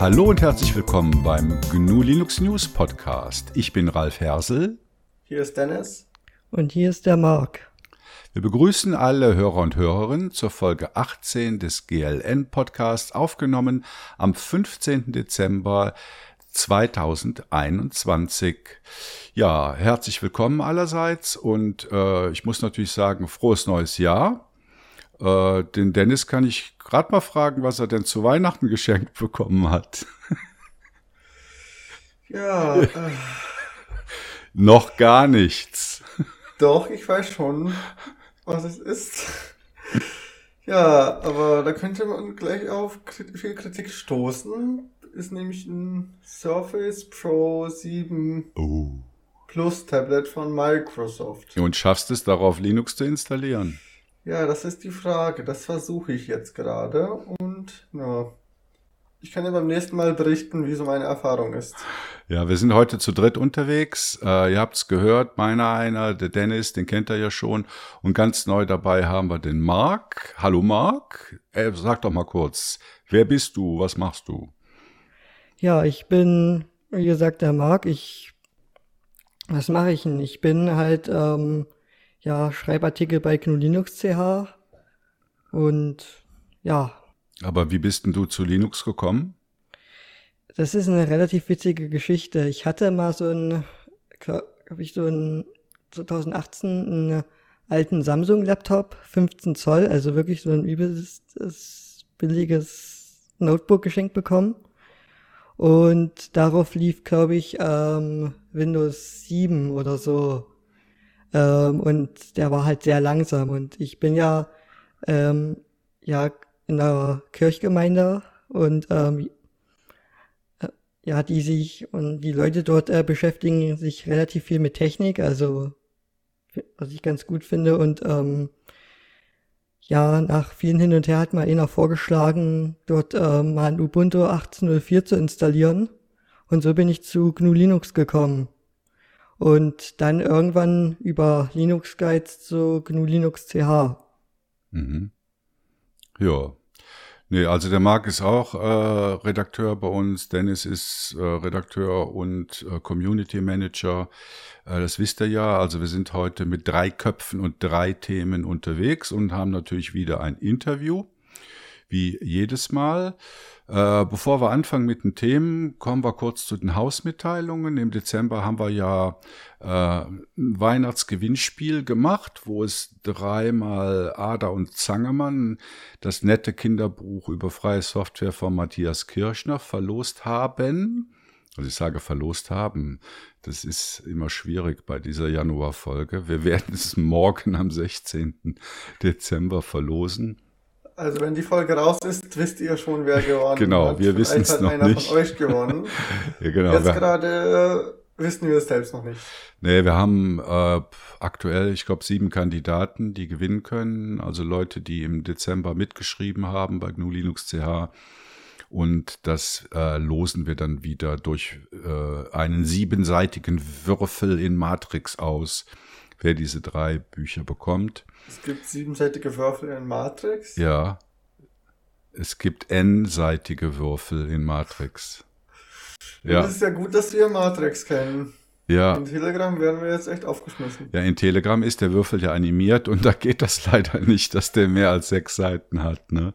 Hallo und herzlich willkommen beim GNU Linux News Podcast. Ich bin Ralf Hersel. Hier ist Dennis. Und hier ist der Marc. Wir begrüßen alle Hörer und Hörerinnen zur Folge 18 des GLN Podcasts, aufgenommen am 15. Dezember 2021. Ja, herzlich willkommen allerseits und äh, ich muss natürlich sagen, frohes neues Jahr. Äh, den Dennis kann ich gerade mal fragen, was er denn zu Weihnachten geschenkt bekommen hat. Ja. Äh, Noch gar nichts. Doch, ich weiß schon, was es ist. Ja, aber da könnte man gleich auf viel Kritik stoßen. Ist nämlich ein Surface Pro 7 Oh. Plus Tablet von Microsoft. Und schaffst es darauf, Linux zu installieren? Ja, das ist die Frage. Das versuche ich jetzt gerade. Und ja, ich kann ja beim nächsten Mal berichten, wie so meine Erfahrung ist. Ja, wir sind heute zu dritt unterwegs. Äh, ihr habt's gehört, meiner einer, der Dennis, den kennt ihr ja schon. Und ganz neu dabei haben wir den Marc. Hallo Marc. Äh, sag doch mal kurz, wer bist du? Was machst du? Ja, ich bin, wie gesagt, der Marc. Ich, was mache ich denn? Ich bin halt, ähm, ja, Schreibartikel bei GNU Linux CH. Und ja, Aber wie bist denn du zu Linux gekommen? das ist eine relativ witzige Geschichte. Ich hatte mal so einen, habe ich so einen 2018 einen alten Samsung-Laptop, 15 Zoll, also wirklich so ein übelstes, billiges Notebook geschenkt bekommen. Und darauf lief, glaube ich, ähm, Windows 7 oder so. Ähm, und der war halt sehr langsam. Und ich bin ja, ähm, ja in der Kirchgemeinde und ähm, äh, ja, die sich und die Leute dort äh, beschäftigen sich relativ viel mit Technik, also was ich ganz gut finde. Und ähm, ja, nach vielen Hin und Her hat mal einer vorgeschlagen, dort ähm, mal ein Ubuntu 18.04 zu installieren. Und so bin ich zu GNU Linux gekommen. Und dann irgendwann über Linux Guides zu GNU Linux CH. Mhm. Ja. Nee, also der Marc ist auch äh, Redakteur bei uns, Dennis ist äh, Redakteur und äh, Community Manager. Äh, das wisst ihr ja. Also wir sind heute mit drei Köpfen und drei Themen unterwegs und haben natürlich wieder ein Interview, wie jedes Mal. Äh, bevor wir anfangen mit den Themen, kommen wir kurz zu den Hausmitteilungen. Im Dezember haben wir ja äh, ein Weihnachtsgewinnspiel gemacht, wo es dreimal Ada und Zangemann, das nette Kinderbuch über freie Software von Matthias Kirschner, verlost haben. Also ich sage verlost haben. Das ist immer schwierig bei dieser Januarfolge. Wir werden es morgen am 16. Dezember verlosen. Also wenn die Folge raus ist, wisst ihr schon, wer gewonnen Genau, hat. wir Vielleicht wissen es hat noch einer nicht. von euch gewonnen. Ja, genau. Jetzt Wir- gerade äh, wissen wir es selbst noch nicht. Nee, wir haben äh, aktuell, ich glaube, sieben Kandidaten, die gewinnen können. Also Leute, die im Dezember mitgeschrieben haben bei GNU Linux CH. Und das äh, losen wir dann wieder durch äh, einen siebenseitigen Würfel in Matrix aus, wer diese drei Bücher bekommt. Es gibt siebenseitige Würfel in Matrix. Ja, es gibt n-seitige Würfel in Matrix. Ja, Es ist ja gut, dass wir Matrix kennen. ja. In Telegram werden wir jetzt echt aufgeschmissen. Ja, in Telegram ist der Würfel ja animiert und da geht das leider nicht, dass der mehr als sechs Seiten hat. Ne?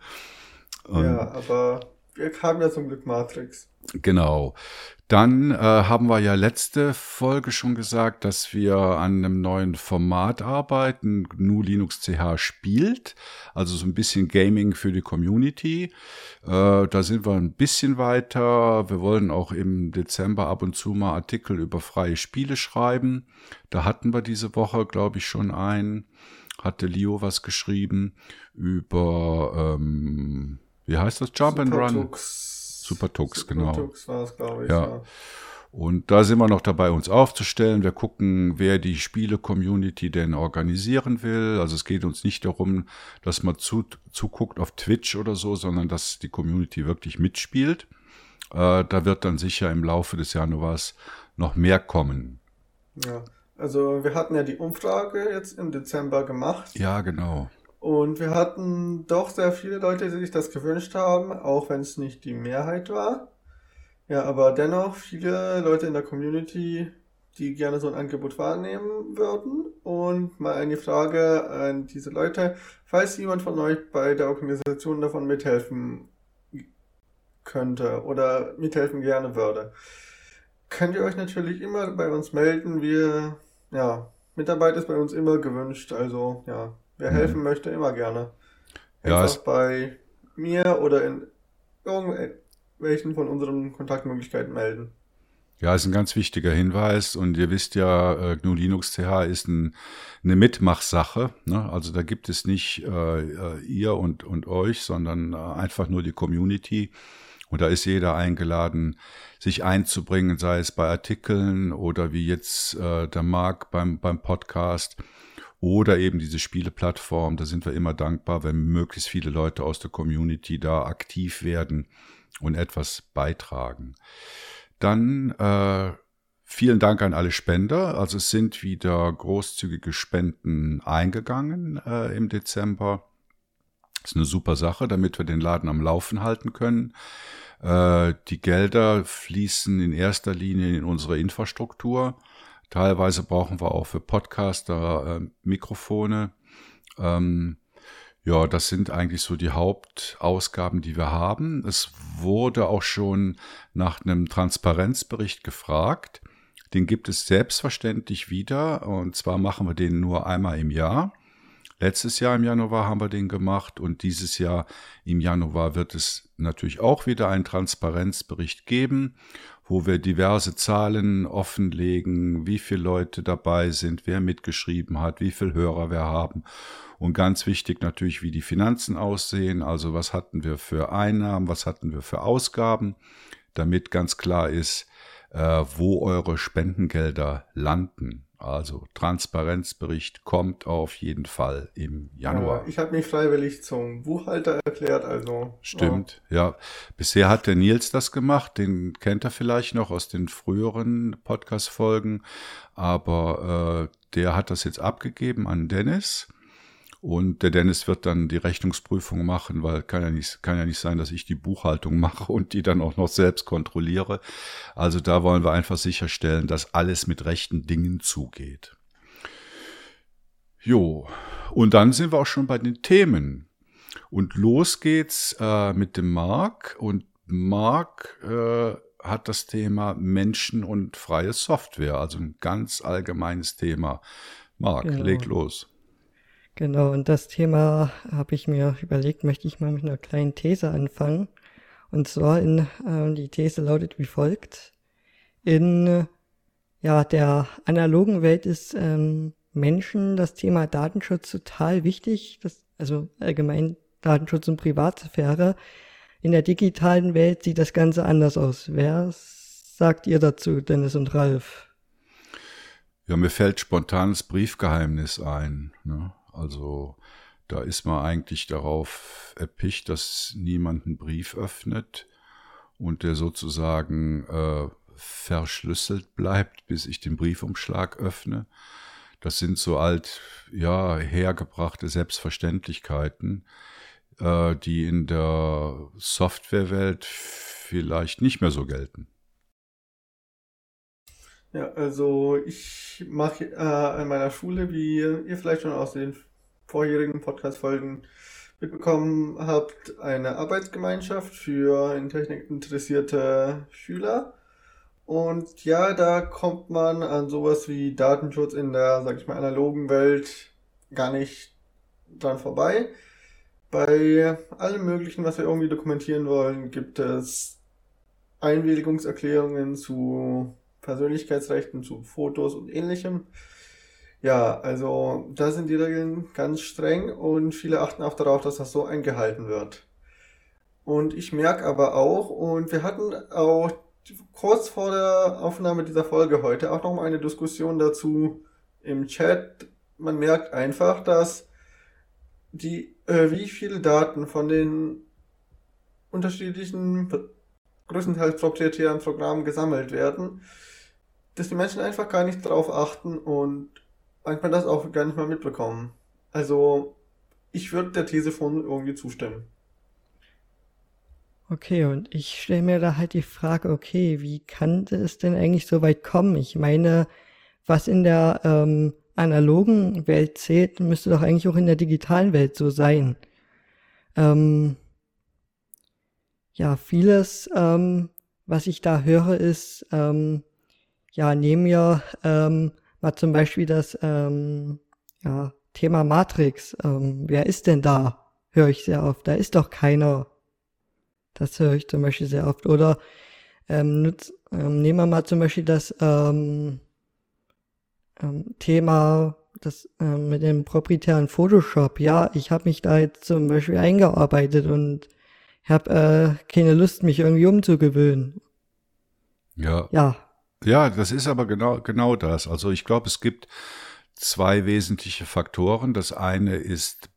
Und Ja, aber wir haben ja zum Glück Matrix. Genau. Dann äh, haben wir ja letzte Folge schon gesagt, dass wir an einem neuen Format arbeiten. GNU Linux CH spielt, also so ein bisschen Gaming für die Community. Äh, da sind wir ein bisschen weiter. Wir wollen auch im Dezember ab und zu mal Artikel über freie Spiele schreiben. Da hatten wir diese Woche, glaube ich, schon einen. Hatte Leo was geschrieben über, ähm, wie heißt das? Jump and Run. Supertux. Supertux, genau. Supertux war es, glaube ich. Ja. Ja. Und da sind wir noch dabei, uns aufzustellen. Wir gucken, wer die Spiele-Community denn organisieren will. Also es geht uns nicht darum, dass man zu, zuguckt auf Twitch oder so, sondern dass die Community wirklich mitspielt. Äh, da wird dann sicher im Laufe des Januars noch mehr kommen. ja. Also wir hatten ja die Umfrage jetzt im Dezember gemacht. Ja, genau. Und wir hatten doch sehr viele Leute, die sich das gewünscht haben, auch wenn es nicht die Mehrheit war. Ja, aber dennoch viele Leute in der Community, die gerne so ein Angebot wahrnehmen würden. Und mal eine Frage an diese Leute. Falls jemand von euch bei der Organisation davon mithelfen könnte oder mithelfen gerne würde, könnt ihr euch natürlich immer bei uns melden. Wir, ja, Mitarbeit ist bei uns immer gewünscht. Also, ja, wer mhm. helfen möchte, immer gerne. Einfach ja, bei mir oder in irgendwelchen von unseren Kontaktmöglichkeiten melden. Ja, ist ein ganz wichtiger Hinweis und ihr wisst ja, äh, GNU Linux TH ist ein, eine Mitmachsache. Ne? Also da gibt es nicht äh, äh, ihr und, und euch, sondern äh, einfach nur die Community. Und da ist jeder eingeladen, sich einzubringen, sei es bei Artikeln oder wie jetzt äh, der Marc beim, beim Podcast oder eben diese Spieleplattform. Da sind wir immer dankbar, wenn möglichst viele Leute aus der Community da aktiv werden und etwas beitragen. Dann äh, vielen Dank an alle Spender. Also es sind wieder großzügige Spenden eingegangen äh, im Dezember. Das ist eine super Sache, damit wir den Laden am Laufen halten können. Äh, die Gelder fließen in erster Linie in unsere Infrastruktur. Teilweise brauchen wir auch für Podcaster äh, Mikrofone. Ähm, ja, das sind eigentlich so die Hauptausgaben, die wir haben. Es wurde auch schon nach einem Transparenzbericht gefragt. Den gibt es selbstverständlich wieder. Und zwar machen wir den nur einmal im Jahr. Letztes Jahr im Januar haben wir den gemacht und dieses Jahr im Januar wird es natürlich auch wieder einen Transparenzbericht geben, wo wir diverse Zahlen offenlegen, wie viele Leute dabei sind, wer mitgeschrieben hat, wie viele Hörer wir haben und ganz wichtig natürlich, wie die Finanzen aussehen, also was hatten wir für Einnahmen, was hatten wir für Ausgaben, damit ganz klar ist, äh, wo eure Spendengelder landen. Also Transparenzbericht kommt auf jeden Fall im Januar. Ja, ich habe mich freiwillig zum Buchhalter erklärt, also. Stimmt, ja. ja. Bisher hat der Nils das gemacht, den kennt er vielleicht noch aus den früheren Podcast-Folgen, aber äh, der hat das jetzt abgegeben an Dennis. Und der Dennis wird dann die Rechnungsprüfung machen, weil kann ja nicht, kann ja nicht sein, dass ich die Buchhaltung mache und die dann auch noch selbst kontrolliere. Also da wollen wir einfach sicherstellen, dass alles mit rechten Dingen zugeht. Jo, und dann sind wir auch schon bei den Themen. Und los geht's äh, mit dem Mark. Und Mark äh, hat das Thema Menschen und freie Software, also ein ganz allgemeines Thema. Mark, genau. leg los. Genau, und das Thema habe ich mir überlegt, möchte ich mal mit einer kleinen These anfangen. Und zwar in, äh, die These lautet wie folgt. In ja, der analogen Welt ist ähm, Menschen das Thema Datenschutz total wichtig, das, also allgemein Datenschutz und Privatsphäre. In der digitalen Welt sieht das Ganze anders aus. Wer sagt ihr dazu, Dennis und Ralf? Ja, mir fällt spontanes Briefgeheimnis ein. Ne? Also da ist man eigentlich darauf erpicht, dass niemand einen Brief öffnet und der sozusagen äh, verschlüsselt bleibt, bis ich den Briefumschlag öffne. Das sind so alt, ja, hergebrachte Selbstverständlichkeiten, äh, die in der Softwarewelt vielleicht nicht mehr so gelten. Ja, also ich mache äh, an meiner Schule, wie ihr vielleicht schon aus den vorherigen Podcast-Folgen mitbekommen habt, eine Arbeitsgemeinschaft für in Technik interessierte Schüler. Und ja, da kommt man an sowas wie Datenschutz in der, sag ich mal, analogen Welt gar nicht dran vorbei. Bei allem Möglichen, was wir irgendwie dokumentieren wollen, gibt es Einwilligungserklärungen zu Persönlichkeitsrechten, zu Fotos und ähnlichem. Ja, also da sind die Regeln ganz streng und viele achten auch darauf, dass das so eingehalten wird. Und ich merke aber auch, und wir hatten auch kurz vor der Aufnahme dieser Folge heute auch noch mal eine Diskussion dazu im Chat. Man merkt einfach, dass die, äh, wie viele Daten von den unterschiedlichen größtenteils proprietären Programmen gesammelt werden, dass die Menschen einfach gar nicht darauf achten und manchmal das auch gar nicht mal mitbekommen. Also, ich würde der These von irgendwie zustimmen. Okay, und ich stelle mir da halt die Frage, okay, wie kann es denn eigentlich so weit kommen? Ich meine, was in der ähm, analogen Welt zählt, müsste doch eigentlich auch in der digitalen Welt so sein. Ähm, ja, vieles, ähm, was ich da höre, ist, ähm, ja, nehmen wir ähm, mal zum Beispiel das ähm, ja, Thema Matrix. Ähm, wer ist denn da? Höre ich sehr oft. Da ist doch keiner. Das höre ich zum Beispiel sehr oft. Oder ähm, nutz, ähm, nehmen wir mal zum Beispiel das ähm, ähm, Thema das ähm, mit dem proprietären Photoshop. Ja, ich habe mich da jetzt zum Beispiel eingearbeitet und habe äh, keine Lust, mich irgendwie umzugewöhnen. Ja. Ja. Ja, das ist aber genau, genau das. Also ich glaube, es gibt zwei wesentliche Faktoren. Das eine ist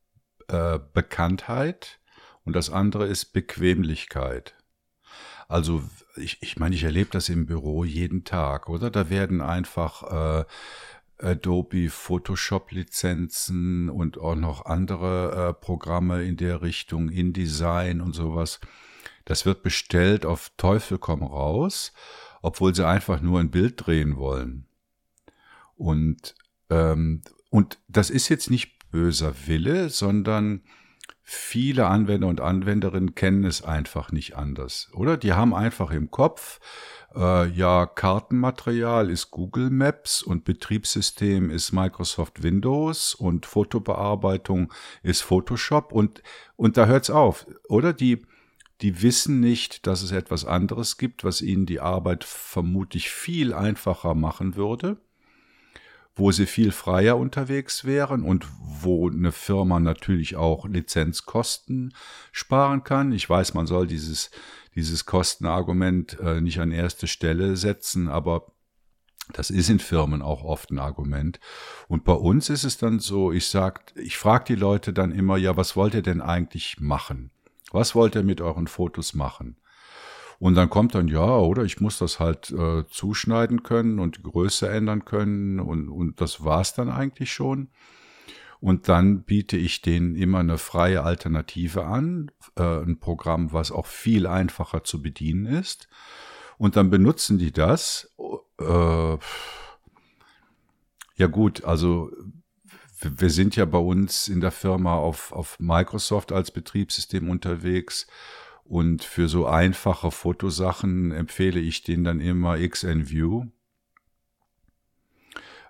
äh, Bekanntheit und das andere ist Bequemlichkeit. Also ich, ich meine, ich erlebe das im Büro jeden Tag, oder? Da werden einfach äh, Adobe Photoshop Lizenzen und auch noch andere äh, Programme in der Richtung, InDesign und sowas. Das wird bestellt auf Teufel komm raus, obwohl sie einfach nur ein Bild drehen wollen. Und, ähm, und das ist jetzt nicht böser Wille, sondern viele Anwender und Anwenderinnen kennen es einfach nicht anders, oder? Die haben einfach im Kopf, äh, ja, Kartenmaterial ist Google Maps und Betriebssystem ist Microsoft Windows und Fotobearbeitung ist Photoshop und, und da hört's auf, oder? Die, die wissen nicht, dass es etwas anderes gibt, was ihnen die Arbeit vermutlich viel einfacher machen würde wo sie viel freier unterwegs wären und wo eine Firma natürlich auch Lizenzkosten sparen kann. Ich weiß, man soll dieses, dieses Kostenargument äh, nicht an erste Stelle setzen, aber das ist in Firmen auch oft ein Argument. Und bei uns ist es dann so, ich sag, ich frage die Leute dann immer, ja, was wollt ihr denn eigentlich machen? Was wollt ihr mit euren Fotos machen? Und dann kommt dann, ja, oder ich muss das halt äh, zuschneiden können und die Größe ändern können und, und das war's dann eigentlich schon. Und dann biete ich denen immer eine freie Alternative an, äh, ein Programm, was auch viel einfacher zu bedienen ist. Und dann benutzen die das. Äh, ja gut, also wir sind ja bei uns in der Firma auf, auf Microsoft als Betriebssystem unterwegs und für so einfache Fotosachen empfehle ich denen dann immer XNView.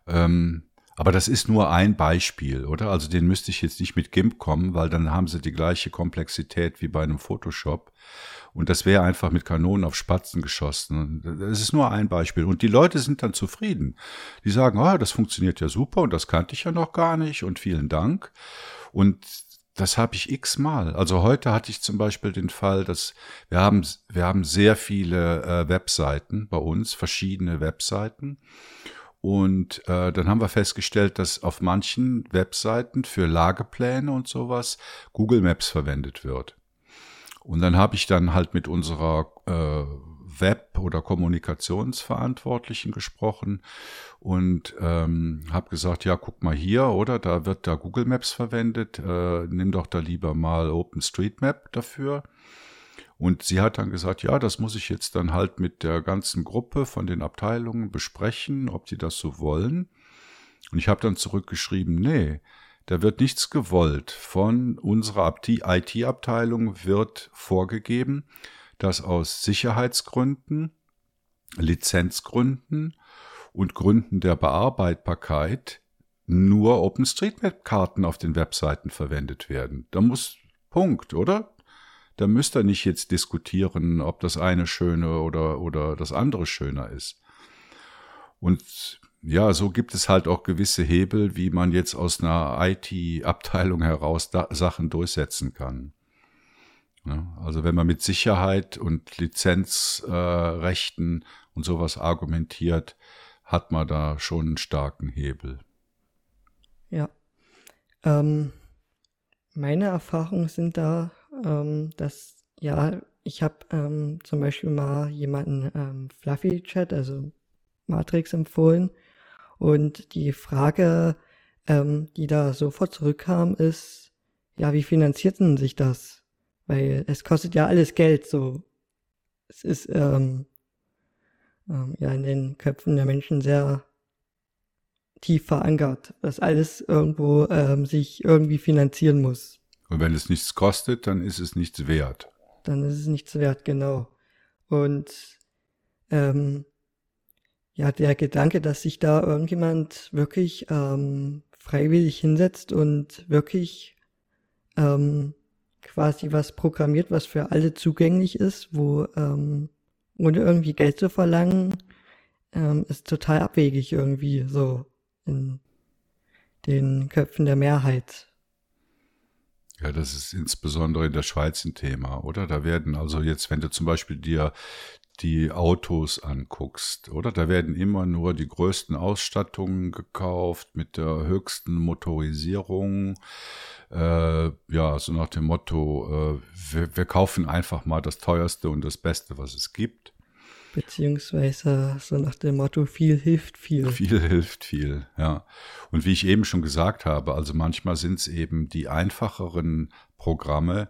Ähm, aber das ist nur ein Beispiel, oder? Also den müsste ich jetzt nicht mit GIMP kommen, weil dann haben sie die gleiche Komplexität wie bei einem Photoshop. Und das wäre einfach mit Kanonen auf Spatzen geschossen. Das ist nur ein Beispiel. Und die Leute sind dann zufrieden. Die sagen, oh, das funktioniert ja super und das kannte ich ja noch gar nicht und vielen Dank. Und das habe ich x-mal. Also heute hatte ich zum Beispiel den Fall, dass wir haben, wir haben sehr viele äh, Webseiten bei uns, verschiedene Webseiten. Und äh, dann haben wir festgestellt, dass auf manchen Webseiten für Lagepläne und sowas Google Maps verwendet wird. Und dann habe ich dann halt mit unserer äh, Web- oder Kommunikationsverantwortlichen gesprochen und ähm, habe gesagt, ja, guck mal hier, oder da wird da Google Maps verwendet, äh, nimm doch da lieber mal OpenStreetMap dafür. Und sie hat dann gesagt, ja, das muss ich jetzt dann halt mit der ganzen Gruppe von den Abteilungen besprechen, ob die das so wollen. Und ich habe dann zurückgeschrieben, nee, da wird nichts gewollt. Von unserer IT-Abteilung wird vorgegeben, dass aus Sicherheitsgründen, Lizenzgründen und Gründen der Bearbeitbarkeit nur OpenStreetMap-Karten auf den Webseiten verwendet werden. Da muss Punkt, oder? Da müsst ihr nicht jetzt diskutieren, ob das eine schöne oder, oder das andere schöner ist. Und ja, so gibt es halt auch gewisse Hebel, wie man jetzt aus einer IT-Abteilung heraus Sachen durchsetzen kann. Also wenn man mit Sicherheit und Lizenzrechten äh, und sowas argumentiert, hat man da schon einen starken Hebel. Ja. Ähm, meine Erfahrungen sind da, ähm, dass, ja, ich habe ähm, zum Beispiel mal jemanden ähm, Fluffy Chat, also Matrix empfohlen. Und die Frage, ähm, die da sofort zurückkam, ist, ja, wie finanzierten sich das? weil es kostet ja alles Geld, so. Es ist ähm, ähm, ja in den Köpfen der Menschen sehr tief verankert, dass alles irgendwo ähm, sich irgendwie finanzieren muss. Und wenn es nichts kostet, dann ist es nichts wert. Dann ist es nichts wert, genau. Und ähm, ja, der Gedanke, dass sich da irgendjemand wirklich ähm, freiwillig hinsetzt und wirklich ähm, quasi was programmiert, was für alle zugänglich ist, wo ähm, ohne irgendwie Geld zu verlangen, ähm, ist total abwegig irgendwie so in den Köpfen der Mehrheit. Ja, das ist insbesondere in der Schweiz ein Thema, oder? Da werden also jetzt, wenn du zum Beispiel dir die Autos anguckst, oder? Da werden immer nur die größten Ausstattungen gekauft mit der höchsten Motorisierung. Äh, ja, so nach dem Motto, äh, wir, wir kaufen einfach mal das teuerste und das Beste, was es gibt. Beziehungsweise so nach dem Motto, viel hilft viel. Viel hilft viel, ja. Und wie ich eben schon gesagt habe, also manchmal sind es eben die einfacheren Programme,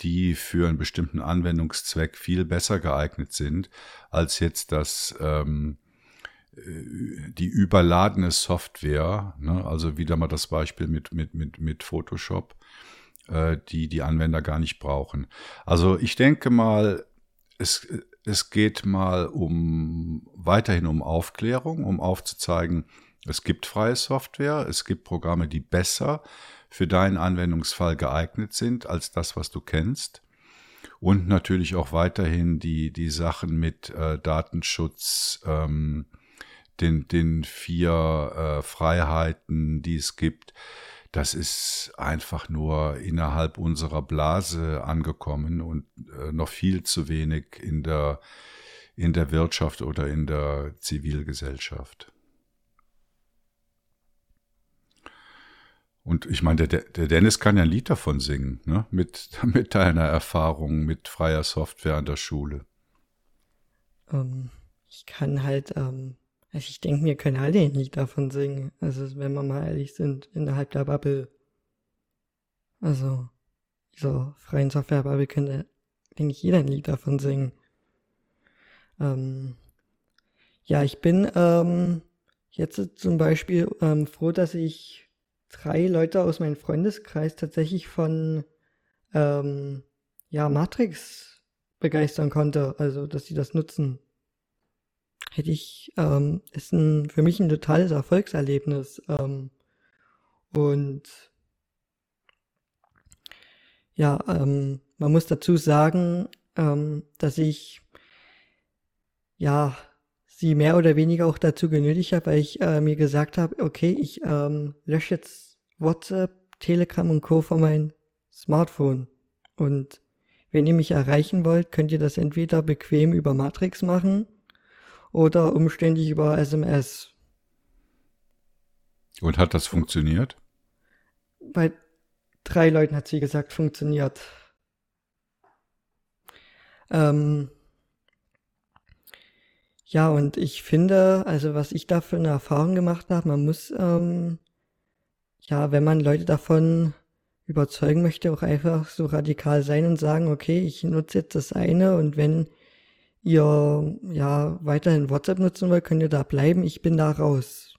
die für einen bestimmten Anwendungszweck viel besser geeignet sind, als jetzt das ähm, äh, die überladene Software, ne? also wieder mal das Beispiel mit, mit, mit, mit Photoshop, äh, die die Anwender gar nicht brauchen. Also ich denke mal, es, es geht mal um weiterhin um Aufklärung, um aufzuzeigen, es gibt freie Software, es gibt Programme, die besser für deinen Anwendungsfall geeignet sind als das, was du kennst. Und natürlich auch weiterhin die, die Sachen mit äh, Datenschutz, ähm, den, den vier äh, Freiheiten, die es gibt. Das ist einfach nur innerhalb unserer Blase angekommen und äh, noch viel zu wenig in der, in der Wirtschaft oder in der Zivilgesellschaft. Und ich meine, der, der Dennis kann ja ein Lied davon singen, ne? mit, mit deiner Erfahrung mit freier Software an der Schule. Ähm, ich kann halt, ähm, also ich denke, wir können alle ein Lied davon singen. Also wenn wir mal ehrlich sind, innerhalb der Bubble. Also, dieser freien Software-Bubble könnte, denke ich, jeder ein Lied davon singen. Ähm, ja, ich bin ähm, jetzt zum Beispiel ähm, froh, dass ich drei Leute aus meinem Freundeskreis tatsächlich von ähm, ja, Matrix begeistern konnte, also dass sie das nutzen. Hätte ich, ähm, ist ein, für mich ein totales Erfolgserlebnis. Ähm, und ja, ähm, man muss dazu sagen, ähm, dass ich ja sie mehr oder weniger auch dazu genötigt habe, weil ich äh, mir gesagt habe, okay, ich ähm, lösche jetzt WhatsApp, Telegram und Co. von meinem Smartphone. Und wenn ihr mich erreichen wollt, könnt ihr das entweder bequem über Matrix machen oder umständlich über SMS. Und hat das funktioniert? Bei drei Leuten hat sie gesagt, funktioniert. Ähm, ja, und ich finde, also was ich da für eine Erfahrung gemacht habe, man muss, ähm, ja, wenn man Leute davon überzeugen möchte, auch einfach so radikal sein und sagen, okay, ich nutze jetzt das eine und wenn ihr ja weiterhin WhatsApp nutzen wollt, könnt ihr da bleiben, ich bin da raus.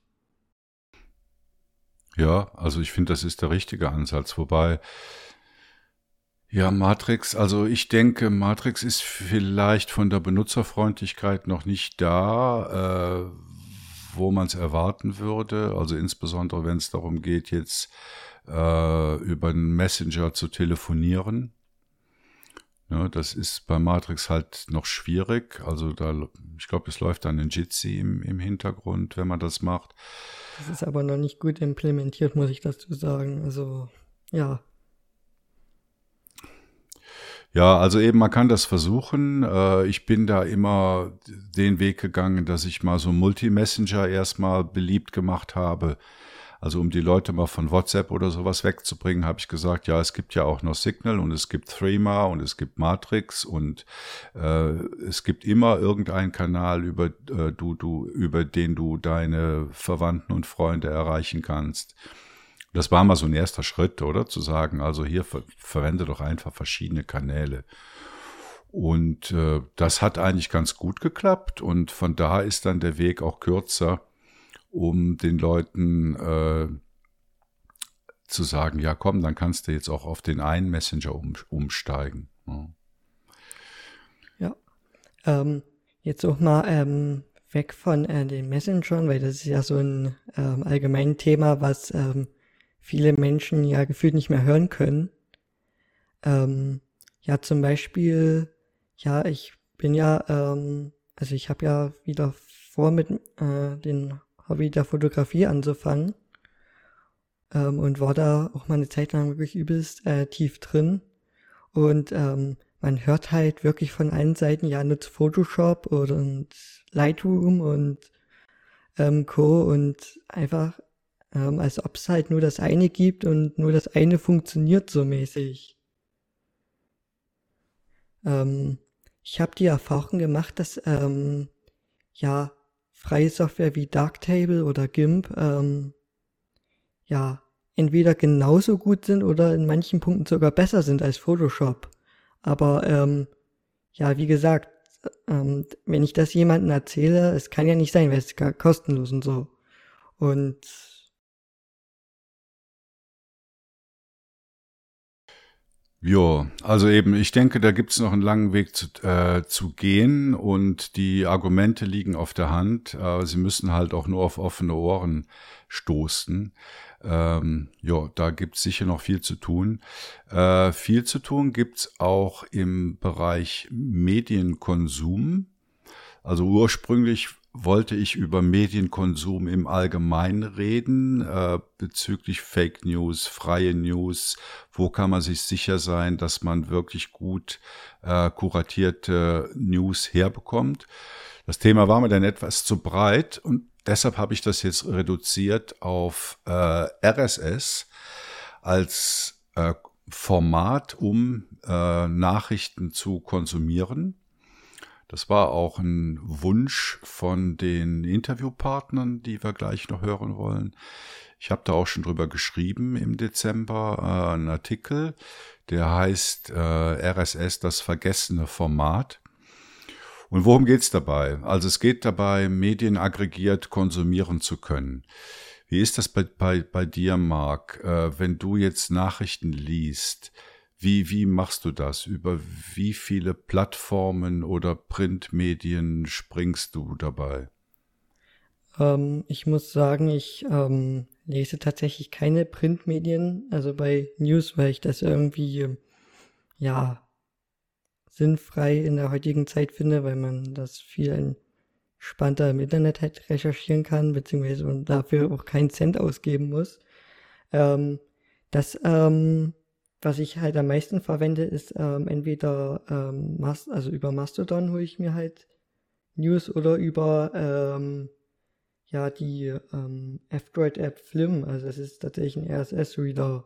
Ja, also ich finde, das ist der richtige Ansatz, wobei ja, Matrix, also ich denke, Matrix ist vielleicht von der Benutzerfreundlichkeit noch nicht da, äh, wo man es erwarten würde. Also insbesondere, wenn es darum geht, jetzt äh, über einen Messenger zu telefonieren. Ja, das ist bei Matrix halt noch schwierig. Also da, ich glaube, es läuft dann ein Jitsi im, im Hintergrund, wenn man das macht. Das ist aber noch nicht gut implementiert, muss ich dazu sagen. Also ja. Ja, also eben, man kann das versuchen. Äh, ich bin da immer den Weg gegangen, dass ich mal so Multi-Messenger erstmal beliebt gemacht habe. Also um die Leute mal von WhatsApp oder sowas wegzubringen, habe ich gesagt, ja, es gibt ja auch noch Signal und es gibt Threema und es gibt Matrix und äh, es gibt immer irgendeinen Kanal, über, äh, du, du, über den du deine Verwandten und Freunde erreichen kannst. Das war mal so ein erster Schritt, oder? Zu sagen, also hier ver verwende doch einfach verschiedene Kanäle. Und äh, das hat eigentlich ganz gut geklappt und von da ist dann der Weg auch kürzer, um den Leuten äh, zu sagen, ja komm, dann kannst du jetzt auch auf den einen Messenger um, umsteigen. Ja, ja. Ähm, jetzt auch mal ähm, weg von äh, den Messengern, weil das ist ja so ein ähm, allgemein Thema, was ähm, viele Menschen ja gefühlt nicht mehr hören können. Ähm, ja, zum Beispiel, ja, ich bin ja, ähm, also ich habe ja wieder vor, mit äh, dem Hobby der Fotografie anzufangen ähm, und war da auch mal eine Zeit lang wirklich übelst äh, tief drin. Und ähm, man hört halt wirklich von allen Seiten, ja, nutzt Photoshop und Lightroom und ähm, Co. und einfach, ähm, als ob es halt nur das eine gibt und nur das eine funktioniert so mäßig. Ähm, ich habe die Erfahrung gemacht, dass ähm, ja freie Software wie Darktable oder GIMP ähm, ja entweder genauso gut sind oder in manchen Punkten sogar besser sind als Photoshop. Aber ähm, ja, wie gesagt, ähm, wenn ich das jemandem erzähle, es kann ja nicht sein, weil es ist kostenlos und so. Und Ja, also eben, ich denke, da gibt's noch einen langen Weg zu, äh, zu gehen und die Argumente liegen auf der Hand. Äh, sie müssen halt auch nur auf offene Ohren stoßen. Ähm, ja, da gibt's sicher noch viel zu tun. Äh, viel zu tun gibt's auch im Bereich Medienkonsum. Also ursprünglich wollte ich über Medienkonsum im Allgemeinen reden, äh, bezüglich Fake News, freie News. Wo kann man sich sicher sein, dass man wirklich gut äh, kuratierte News herbekommt? Das Thema war mir dann etwas zu breit und deshalb habe ich das jetzt reduziert auf äh, RSS als äh, Format, um äh, Nachrichten zu konsumieren. Das war auch ein Wunsch von den Interviewpartnern, die wir gleich noch hören wollen. Ich habe da auch schon drüber geschrieben im Dezember äh, einen Artikel, der heißt äh, RSS das vergessene Format. Und worum geht's dabei? Also es geht dabei, Medien aggregiert konsumieren zu können. Wie ist das bei, bei, bei dir, Marc, äh, wenn du jetzt Nachrichten liest? Wie, wie machst du das? Über wie viele Plattformen oder Printmedien springst du dabei? Ähm, ich muss sagen, ich ähm, lese tatsächlich keine Printmedien, also bei News, weil ich das irgendwie, ja, sinnfrei in der heutigen Zeit finde, weil man das viel entspannter im Internet halt recherchieren kann, beziehungsweise man dafür auch keinen Cent ausgeben muss. Ähm, das ähm, was ich halt am meisten verwende, ist ähm, entweder ähm, also über Mastodon hole ich mir halt News oder über ähm, ja die ähm, F-Droid-App Flim. Also es ist tatsächlich ein RSS-Reader.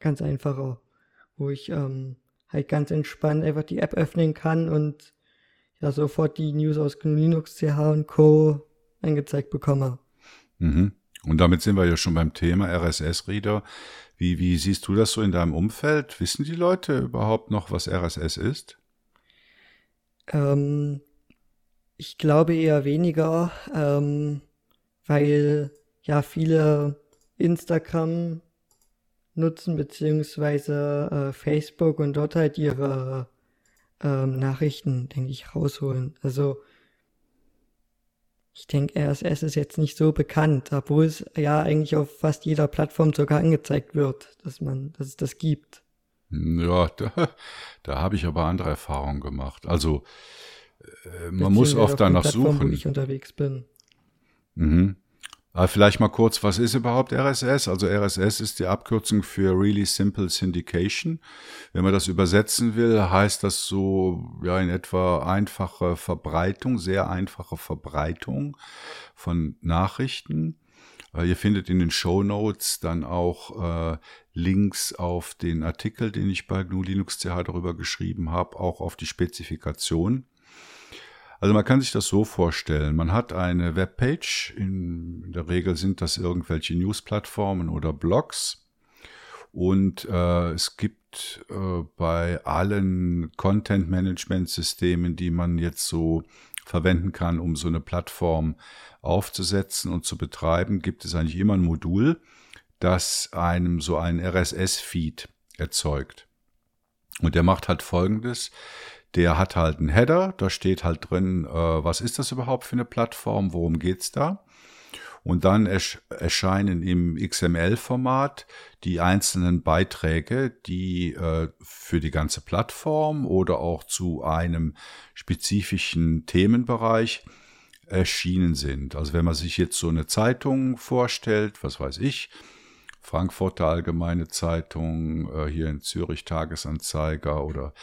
Ganz einfacher, wo ich ähm, halt ganz entspannt einfach die App öffnen kann und ja sofort die News aus Linux, CH und Co. angezeigt bekomme. Mhm. Und damit sind wir ja schon beim Thema RSS-Reader. Wie, wie siehst du das so in deinem Umfeld? Wissen die Leute überhaupt noch, was RSS ist? Ähm, ich glaube eher weniger, ähm, weil ja viele Instagram nutzen, beziehungsweise äh, Facebook und dort halt ihre ähm, Nachrichten, denke ich, rausholen. Also ich denke, RSS ist jetzt nicht so bekannt, obwohl es ja eigentlich auf fast jeder Plattform sogar angezeigt wird, dass man, dass es das gibt. Ja, da, da habe ich aber andere Erfahrungen gemacht. Also äh, man muss oft danach Plattform, suchen. Wo ich unterwegs bin. Mhm. Aber vielleicht mal kurz, was ist überhaupt RSS? Also RSS ist die Abkürzung für Really Simple Syndication. Wenn man das übersetzen will, heißt das so ja in etwa einfache Verbreitung, sehr einfache Verbreitung von Nachrichten. Äh, ihr findet in den Show Notes dann auch äh, Links auf den Artikel, den ich bei GNU Linux CH darüber geschrieben habe, auch auf die Spezifikation. Also man kann sich das so vorstellen. Man hat eine Webpage. In, der Regel sind das irgendwelche Newsplattformen oder Blogs. Und äh, es gibt äh, bei allen Content-Management-Systemen, die man jetzt so verwenden kann, um so eine Plattform aufzusetzen und zu betreiben, gibt es eigentlich immer ein Modul, das einem so einen RSS-Feed erzeugt. Und der macht halt Folgendes. Der hat halt einen Header, da steht halt drin, äh, was ist das überhaupt für eine Plattform, worum geht's da? Und dann ersch erscheinen im XML-Format die einzelnen Beiträge, die äh, für die ganze Plattform oder auch zu einem spezifischen Themenbereich erschienen sind. Also wenn man sich jetzt so eine Zeitung vorstellt, was weiß ich, Frankfurter Allgemeine Zeitung, äh, hier in Zürich Tagesanzeiger oder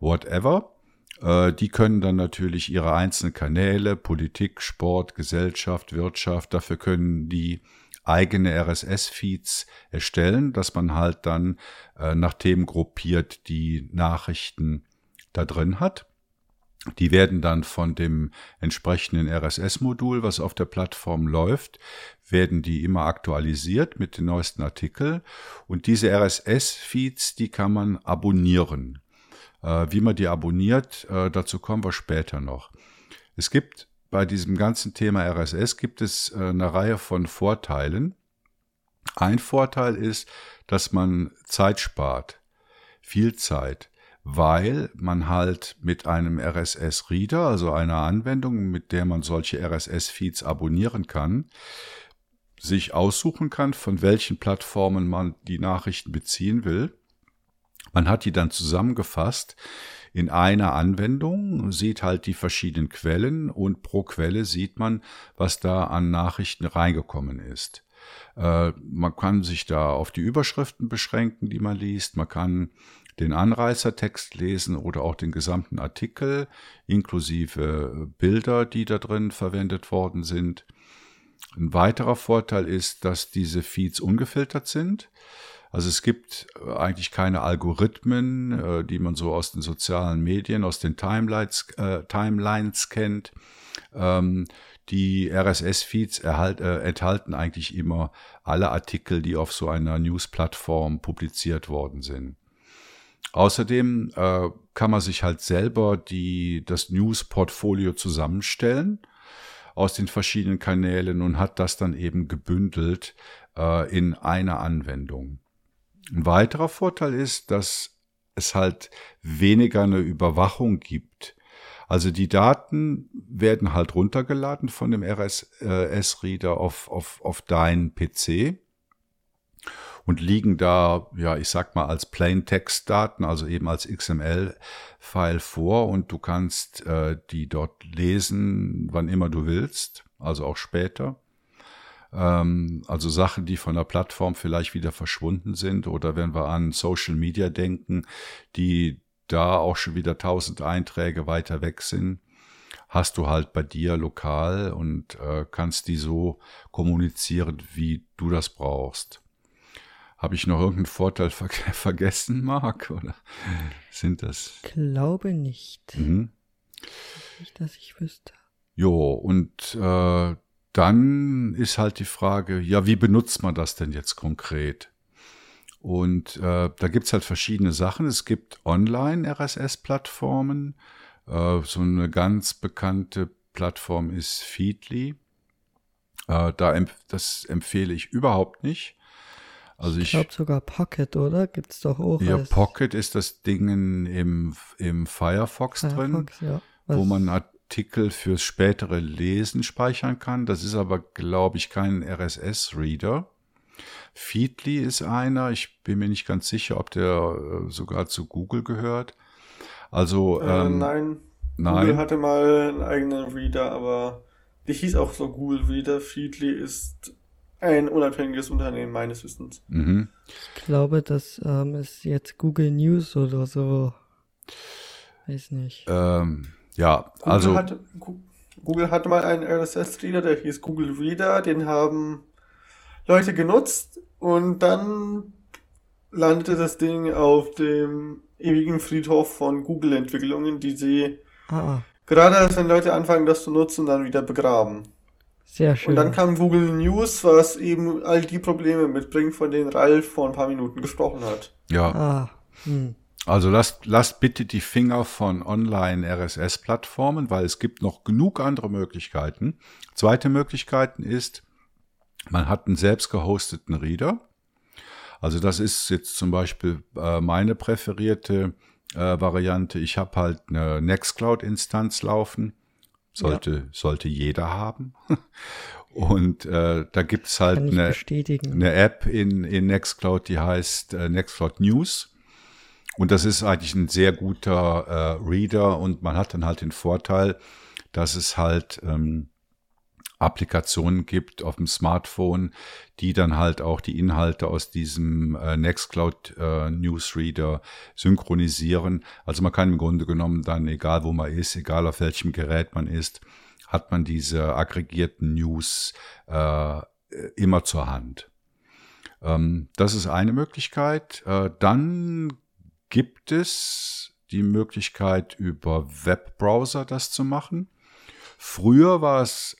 whatever. Äh, die können dann natürlich ihre einzelnen Kanäle, Politik, Sport, Gesellschaft, Wirtschaft, dafür können die eigene RSS-Feeds erstellen, dass man halt dann äh, nach Themen gruppiert die Nachrichten da drin hat. Die werden dann von dem entsprechenden RSS-Modul, was auf der Plattform läuft, werden die immer aktualisiert mit den neuesten Artikeln. Und diese RSS-Feeds, die kann man abonnieren. Äh, wie man die abonniert, äh, dazu kommen wir später noch. Es gibt bei diesem ganzen Thema RSS gibt es äh, eine Reihe von Vorteilen. Ein Vorteil ist, dass man Zeit spart. Viel Zeit weil man halt mit einem RSS-Reader, also einer Anwendung, mit der man solche RSS-Feeds abonnieren kann, sich aussuchen kann, von welchen Plattformen man die Nachrichten beziehen will. Man hat die dann zusammengefasst in einer Anwendung, sieht halt die verschiedenen Quellen und pro Quelle sieht man, was da an Nachrichten reingekommen ist. Äh, man kann sich da auf die Überschriften beschränken, die man liest. Man kann den Anreißertext lesen oder auch den gesamten Artikel inklusive Bilder, die da drin verwendet worden sind. Ein weiterer Vorteil ist, dass diese Feeds ungefiltert sind. Also es gibt eigentlich keine Algorithmen, äh, die man so aus den sozialen Medien, aus den Timelines, äh, Timelines kennt. Ähm, die RSS-Feeds äh, enthalten eigentlich immer alle Artikel, die auf so einer News-Plattform publiziert worden sind. Außerdem äh, kann man sich halt selber die, das News-Portfolio zusammenstellen aus den verschiedenen Kanälen und hat das dann eben gebündelt äh, in einer Anwendung. Ein weiterer Vorteil ist, dass es halt weniger eine Überwachung gibt. Also die Daten werden halt runtergeladen von dem RSS-Reader auf, auf, auf deinen PC und liegen da, ja, ich sag mal, als Plain-Text-Daten, also eben als XML-File vor und du kannst äh, die dort lesen, wann immer du willst, also auch später. Ähm, also Sachen, die von der Plattform vielleicht wieder verschwunden sind oder wenn wir an Social Media denken, die da auch schon wieder tausend Einträge weiter weg sind, hast du halt bei dir lokal und äh, kannst die so kommunizieren, wie du das brauchst. Habe ich noch irgendeinen Vorteil ver vergessen, Marc? Oder sind das? Glaube nicht. Mhm. Nicht, dass ich wüsste. Jo, und äh, dann ist halt die Frage, ja, wie benutzt man das denn jetzt konkret? Und äh, da gibt's halt verschiedene Sachen. Es gibt Online-RSS-Plattformen. Äh, so eine ganz bekannte Plattform ist Feedly. Äh, da empf das empfehle ich überhaupt nicht. Also ich, ich glaube sogar Pocket, oder? Gibt's doch auch. Ja, Pocket ist das Ding im, im Firefox, Firefox drin, ja. wo man Artikel fürs spätere Lesen speichern kann. Das ist aber, glaube ich, kein RSS-Reader. Feedly ist einer. Ich bin mir nicht ganz sicher, ob der äh, sogar zu Google gehört. Also äh, ähm, nein. nein. Google hatte mal einen eigenen Reader, aber die hieß auch so Google Reader. Feedly ist ein unabhängiges Unternehmen meines Wissens. Mhm. Ich glaube, das ähm, ist jetzt Google News oder so. Weiß nicht. Ähm, ja, Google also. Hatte, Google hatte mal einen RSS-Reader, der hieß Google Reader, den haben Leute genutzt und dann landete das Ding auf dem ewigen Friedhof von Google-Entwicklungen, die sie ah. Gerade als wenn Leute anfangen, das zu nutzen, dann wieder begraben. Sehr schön. Und dann kam Google News, was eben all die Probleme mitbringt, von denen Ralf vor ein paar Minuten gesprochen hat. Ja. ah, hm. Also lasst, lasst bitte die Finger von Online-RSS-Plattformen, weil es gibt noch genug andere Möglichkeiten. Zweite Möglichkeiten ist, man hat einen selbst gehosteten Reader. Also das ist jetzt zum Beispiel äh, meine präferierte äh, Variante. Ich habe halt eine Nextcloud-Instanz laufen. Sollte, sollte jeder haben. Und äh, da gibt's halt eine, eine App in, in Nextcloud, die heißt äh, Nextcloud News. Und das ist eigentlich ein sehr guter äh, Reader und man hat dann halt den Vorteil, dass es halt ähm, Applikationen gibt auf dem Smartphone, die dann halt auch die Inhalte aus diesem äh, Nextcloud äh, Newsreader synchronisieren. Also man kann im Grunde genommen dann, egal wo man ist, egal auf welchem Gerät man ist, hat man diese aggregierten News äh, immer zur Hand. Ähm, das ist eine Möglichkeit. Äh, dann gibt es die Möglichkeit, über Webbrowser das zu machen. Früher war es,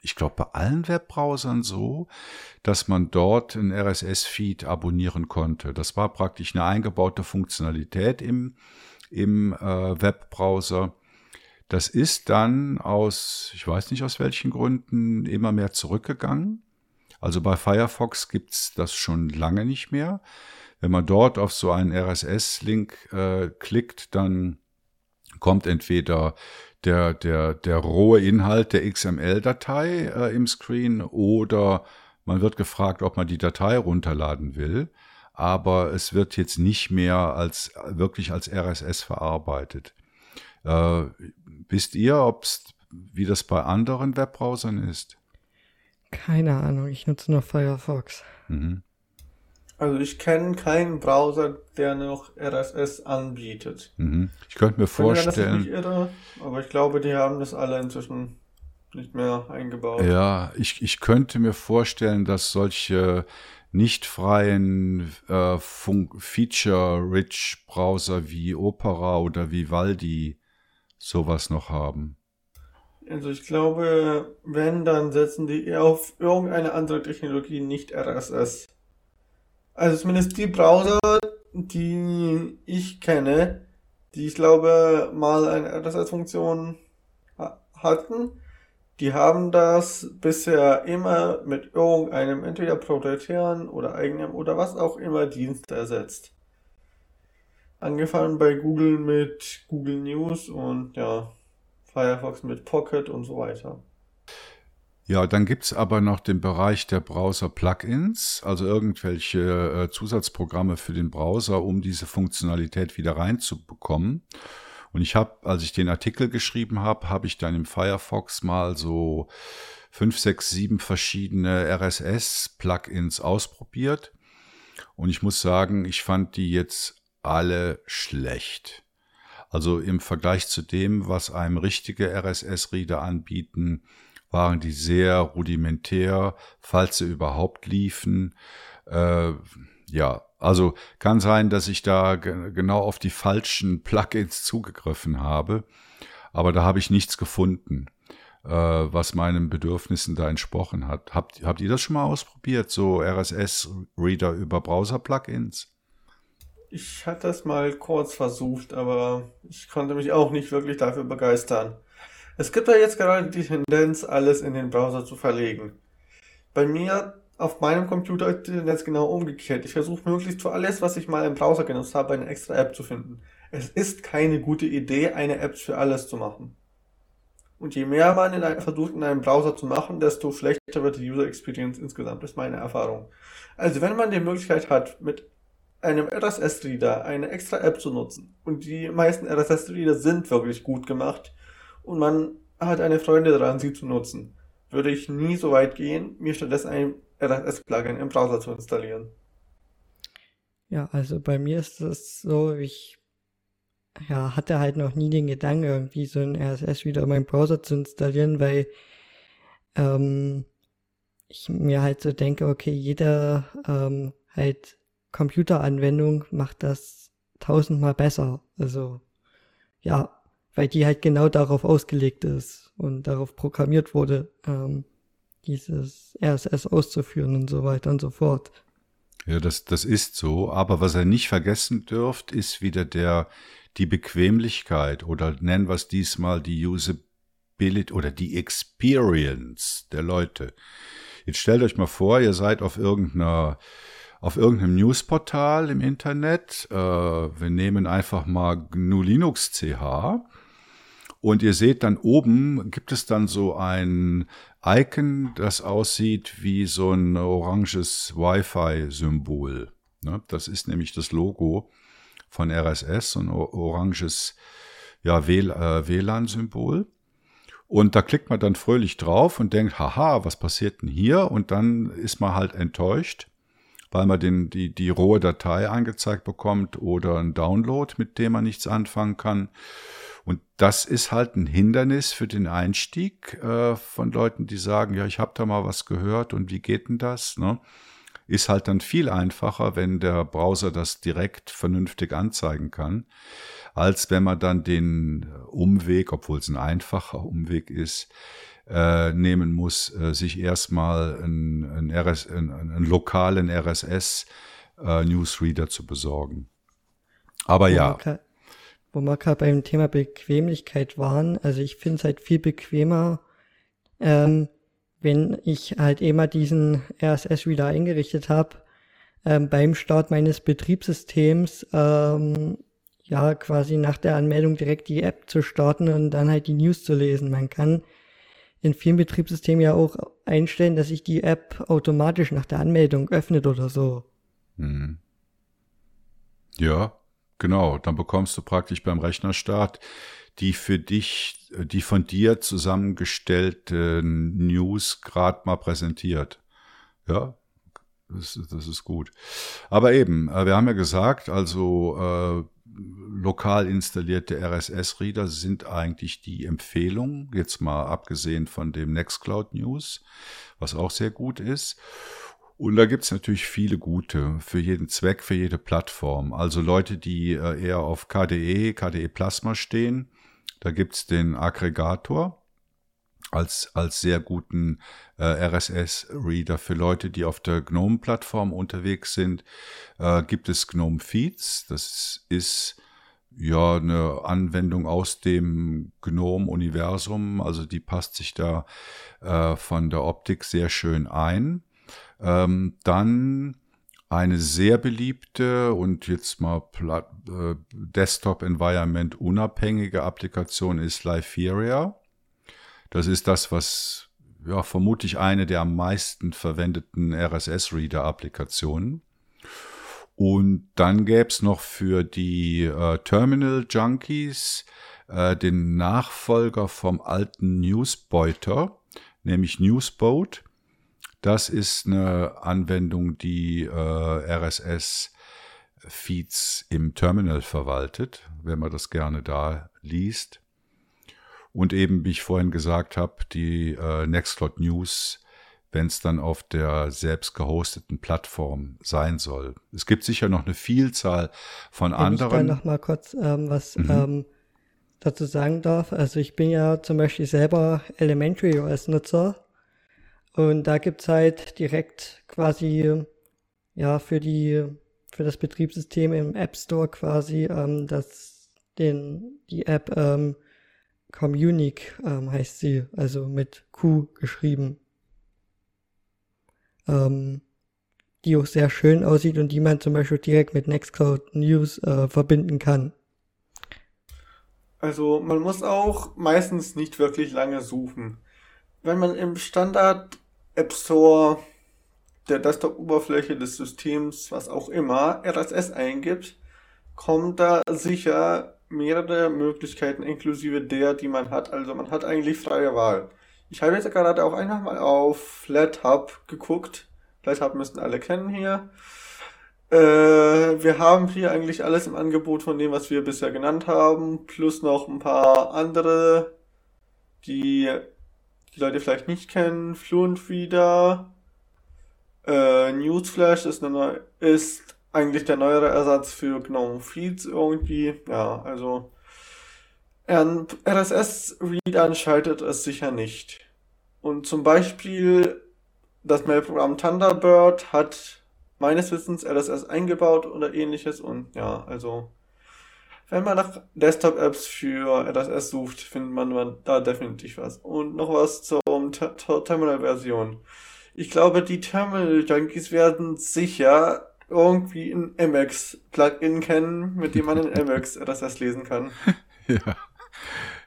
ich glaube, bei allen Webbrowsern so, dass man dort einen RSS-Feed abonnieren konnte. Das war praktisch eine eingebaute Funktionalität im, im äh, Webbrowser. Das ist dann aus, ich weiß nicht aus welchen Gründen, immer mehr zurückgegangen. Also bei Firefox gibt's das schon lange nicht mehr. Wenn man dort auf so einen RSS-Link äh, klickt, dann kommt entweder der, der, der rohe Inhalt der XML-Datei äh, im Screen oder man wird gefragt, ob man die Datei runterladen will. Aber es wird jetzt nicht mehr als wirklich als RSS verarbeitet. Äh, wisst ihr, ob's, wie das bei anderen Webbrowsern ist? Keine Ahnung, ich nutze nur Firefox. Mhm. Also ich kenne keinen Browser, der noch RSS anbietet. Mhm. Ich könnte mir Wenn ich vorstellen, irre, aber ich glaube, die haben das alle inzwischen nicht mehr eingebaut. ja, ich, ich könnte mir vorstellen, dass solche nicht freien äh, Feature-Rich Browser wie Opera oder Vivaldi sowas noch haben. Also ich glaube, wenn, dann setzen die eher auf irgendeine andere Technologie, nicht RSS. Also zumindest die Browser, die ich kenne, die ich glaube mal eine RSS-Funktion ha hatten, die haben das bisher immer mit irgendeinem entweder proprietären oder eigenem oder was auch immer Dienst ersetzt. Angefangen bei Google mit Google News und ja, Firefox mit Pocket und so weiter. Ja, dann gibt's aber noch den Bereich der Browser-Plugins, also irgendwelche äh, Zusatzprogramme für den Browser, um diese Funktionalität wieder reinzubekommen. Und ich habe, als ich den Artikel geschrieben habe, habe ich dann im Firefox mal so fünf, sechs, sieben verschiedene RSS-Plugins ausprobiert. Und ich muss sagen, ich fand die jetzt alle schlecht. Also im Vergleich zu dem, was einem richtige RSS-Reader anbieten, waren die sehr rudimentär, falls sie überhaupt liefen. Äh, ja, also kann sein, dass ich da ge genau auf die falschen Plugins zugegriffen habe, aber da habe ich nichts gefunden, äh, was meinen Bedürfnissen da entsprochen hat. Habt, habt ihr das schon mal ausprobiert, so RSS-Reader über Browser-Plugins? Ich hatte das mal kurz versucht, aber ich konnte mich auch nicht wirklich dafür begeistern. Es gibt ja jetzt gerade die Tendenz, alles in den Browser zu verlegen. Bei mir auf meinem Computer ist die Tendenz genau umgekehrt. Ich versuche möglichst für alles, was ich mal im Browser genutzt habe, eine extra App zu finden. Es ist keine gute Idee, eine App für alles zu machen. Und je mehr man in ein, versucht, in einem Browser zu machen, desto schlechter wird die User Experience insgesamt, ist meine Erfahrung. Also wenn man die Möglichkeit hat, mit einem RSS-Reader eine extra App zu nutzen, und die meisten RSS-Reader sind wirklich gut gemacht, und man hat eine Freude daran, sie zu nutzen, würde ich nie so weit gehen, mir stattdessen ein RSS-Plugin im Browser zu installieren. Ja, also bei mir ist das so, ich ja, hatte halt noch nie den Gedanken, irgendwie so ein RSS wieder in meinem Browser zu installieren, weil ähm, ich mir halt so denke, okay, jede ähm, halt Computeranwendung macht das tausendmal besser. Also ja, weil die halt genau darauf ausgelegt ist und darauf programmiert wurde, ähm, dieses RSS auszuführen und so weiter und so fort. Ja, das, das ist so. Aber was er nicht vergessen dürft, ist wieder der, die Bequemlichkeit oder nennen wir es diesmal die Usability oder die Experience der Leute. Jetzt stellt euch mal vor, ihr seid auf irgendeiner auf irgendeinem Newsportal im Internet. Äh, wir nehmen einfach mal GNU Linux CH. Und ihr seht dann oben gibt es dann so ein Icon, das aussieht wie so ein oranges Wi-Fi-Symbol. Ne? Das ist nämlich das Logo von RSS, so ein oranges ja, WLAN-Symbol. Äh, und da klickt man dann fröhlich drauf und denkt, haha, was passiert denn hier? Und dann ist man halt enttäuscht, weil man den, die, die rohe Datei angezeigt bekommt oder ein Download, mit dem man nichts anfangen kann. Und das ist halt ein Hindernis für den Einstieg äh, von Leuten, die sagen, ja, ich habe da mal was gehört und wie geht denn das? Ne? Ist halt dann viel einfacher, wenn der Browser das direkt vernünftig anzeigen kann, als wenn man dann den Umweg, obwohl es ein einfacher Umweg ist, äh, nehmen muss, äh, sich erstmal einen, einen, einen, lokalen RSS-Newsreader äh, zu besorgen. Aber ja wo wir gerade beim Thema Bequemlichkeit waren, also ich finde es halt viel bequemer, ähm, wenn ich halt immer diesen RSS wieder eingerichtet habe, ähm, beim Start meines Betriebssystems ähm, ja quasi nach der Anmeldung direkt die App zu starten und dann halt die News zu lesen. Man kann in vielen Betriebssystemen ja auch einstellen, dass sich die App automatisch nach der Anmeldung öffnet oder so. Hm. Ja, Genau, dann bekommst du praktisch beim Rechnerstart die für dich, die von dir zusammengestellte News gerade mal präsentiert. Ja, das, das, ist gut. Aber eben, äh, wir haben ja gesagt, also äh, lokal installierte RSS-Reader sind eigentlich die Empfehlung, jetzt mal abgesehen von dem Nextcloud News, was auch sehr gut ist. Und da gibt's natürlich viele gute für jeden Zweck, für jede Plattform. Also Leute, die äh, eher auf KDE, KDE Plasma stehen, da gibt's den Aggregator als, als sehr guten äh, RSS-Reader. Für Leute, die auf der GNOME-Plattform unterwegs sind, äh, gibt es GNOME Feeds. Das ist ja eine Anwendung aus dem GNOME-Universum. Also die passt sich da äh, von der Optik sehr schön ein. Ähm, dann eine sehr beliebte und jetzt mal äh, Desktop-Environment unabhängige Applikation ist Liferia. Das ist das, was ja, vermutlich eine der am meisten verwendeten RSS-Reader-Applikationen. Und dann gäbe es noch für die äh, Terminal Junkies äh, den Nachfolger vom alten Newsbeuter, nämlich Newsboat. Das ist eine Anwendung, die äh, RSS-Feeds im Terminal verwaltet, wenn man das gerne da liest. Und eben, wie ich vorhin gesagt habe, die äh, Nextcloud News, wenn es dann auf der selbst gehosteten Plattform sein soll. Es gibt sicher noch eine Vielzahl von wenn anderen. Ich da noch mal kurz ähm, was mhm. ähm, dazu sagen darf. Also ich bin ja zum Beispiel selber Elementary OS-Nutzer und da gibt's halt direkt quasi, ja, für die, für das Betriebssystem im App Store quasi, ähm, das, den, die App, ähm, Communic ähm, heißt sie, also mit Q geschrieben. Ähm, die auch sehr schön aussieht und die man zum Beispiel direkt mit Nextcloud News äh, verbinden kann. Also man muss auch meistens nicht wirklich lange suchen. Wenn man im Standard App Store, der Desktop-Oberfläche des Systems, was auch immer, RSS eingibt, kommt da sicher mehrere Möglichkeiten inklusive der, die man hat. Also man hat eigentlich freie Wahl. Ich habe jetzt gerade auch einfach mal auf FlatHub geguckt. FlatHub müssten alle kennen hier. Äh, wir haben hier eigentlich alles im Angebot von dem, was wir bisher genannt haben, plus noch ein paar andere, die die Leute vielleicht nicht kennen, Fluent Reader, äh, Newsflash ist, eine, ist eigentlich der neuere Ersatz für GNOME Feeds irgendwie. Ja, also Ein RSS-Reader schaltet es sicher nicht. Und zum Beispiel das Mailprogramm Thunderbird hat meines Wissens RSS eingebaut oder ähnliches und ja, also wenn man nach Desktop-Apps für RSS sucht, findet man da definitiv was. Und noch was zur Terminal-Version. Ich glaube, die Terminal-Junkies werden sicher irgendwie ein MX-Plugin kennen, mit dem man in MX RSS lesen kann. ja.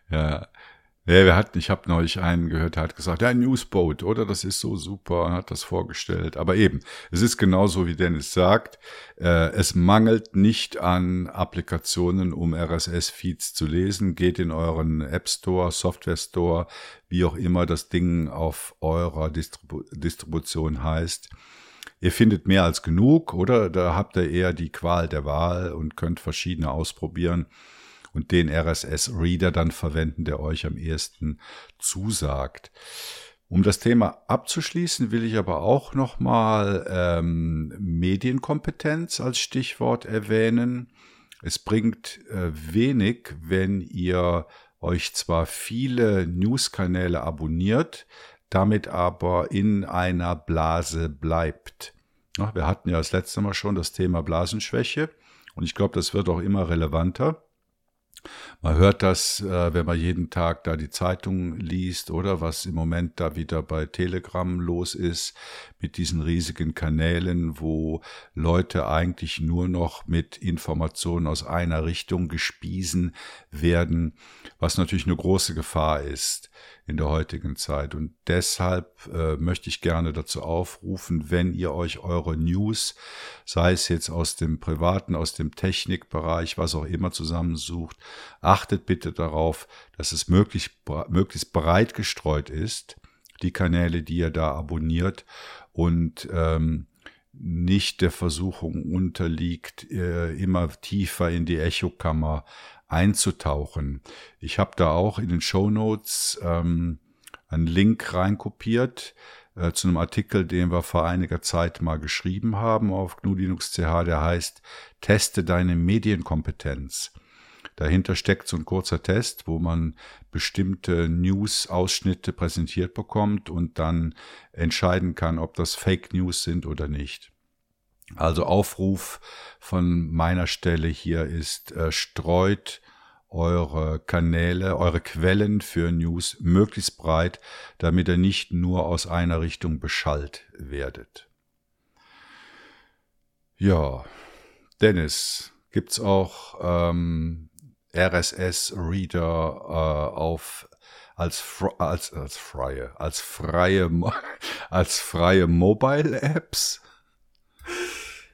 Ja. Ja, wir hatten, ich habe neulich einen gehört, der hat gesagt, ja, Newsboat, oder? Das ist so super, hat das vorgestellt. Aber eben, es ist genauso, wie Dennis sagt, äh, es mangelt nicht an Applikationen, um RSS-Feeds zu lesen. Geht in euren App Store, Software Store, wie auch immer das Ding auf eurer Distribu Distribution heißt. Ihr findet mehr als genug, oder? Da habt ihr eher die Qual der Wahl und könnt verschiedene ausprobieren und den RSS-Reader dann verwenden, der euch am ehesten zusagt. Um das Thema abzuschließen, will ich aber auch nochmal ähm, Medienkompetenz als Stichwort erwähnen. Es bringt äh, wenig, wenn ihr euch zwar viele News-Kanäle abonniert, damit aber in einer Blase bleibt. Wir hatten ja das letzte Mal schon das Thema Blasenschwäche und ich glaube, das wird auch immer relevanter. Man hört das, äh, wenn man jeden Tag da die Zeitung liest oder was im Moment da wieder bei Telegram los ist mit diesen riesigen Kanälen, wo Leute eigentlich nur noch mit Informationen aus einer Richtung gespiesen werden, was natürlich eine große Gefahr ist in der heutigen Zeit. Und deshalb äh, möchte ich gerne dazu aufrufen, wenn ihr euch eure News, sei es jetzt aus dem privaten, aus dem Technikbereich, was auch immer zusammensucht, achtet bitte darauf, dass es möglichst, möglichst breit gestreut ist, die Kanäle, die ihr da abonniert und ähm, nicht der Versuchung unterliegt, äh, immer tiefer in die Echokammer einzutauchen. Ich habe da auch in den Show Notes ähm, einen Link reinkopiert äh, zu einem Artikel, den wir vor einiger Zeit mal geschrieben haben auf GNU Linux CH, der heißt Teste deine Medienkompetenz. Dahinter steckt so ein kurzer Test, wo man bestimmte News-Ausschnitte präsentiert bekommt und dann entscheiden kann, ob das Fake News sind oder nicht. Also Aufruf von meiner Stelle hier ist, äh, streut eure Kanäle, eure Quellen für News möglichst breit, damit ihr nicht nur aus einer Richtung beschallt werdet. Ja, Dennis, gibt's auch ähm, RSS-Reader äh, auf als, als, als freie, als freie, als freie Mobile-Apps?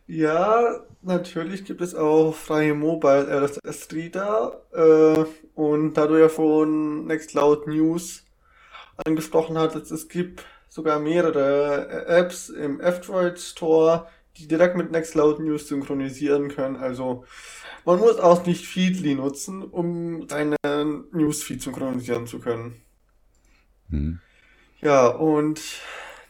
Ja, natürlich gibt es auch freie Mobile RSS-Reader. Äh, und da du ja von Nextcloud News angesprochen hattest, es gibt sogar mehrere Apps im F-Droid Store, die direkt mit Nextcloud News synchronisieren können. Also man muss auch nicht Feedly nutzen, um seinen Newsfeed synchronisieren zu können. Hm. Ja, und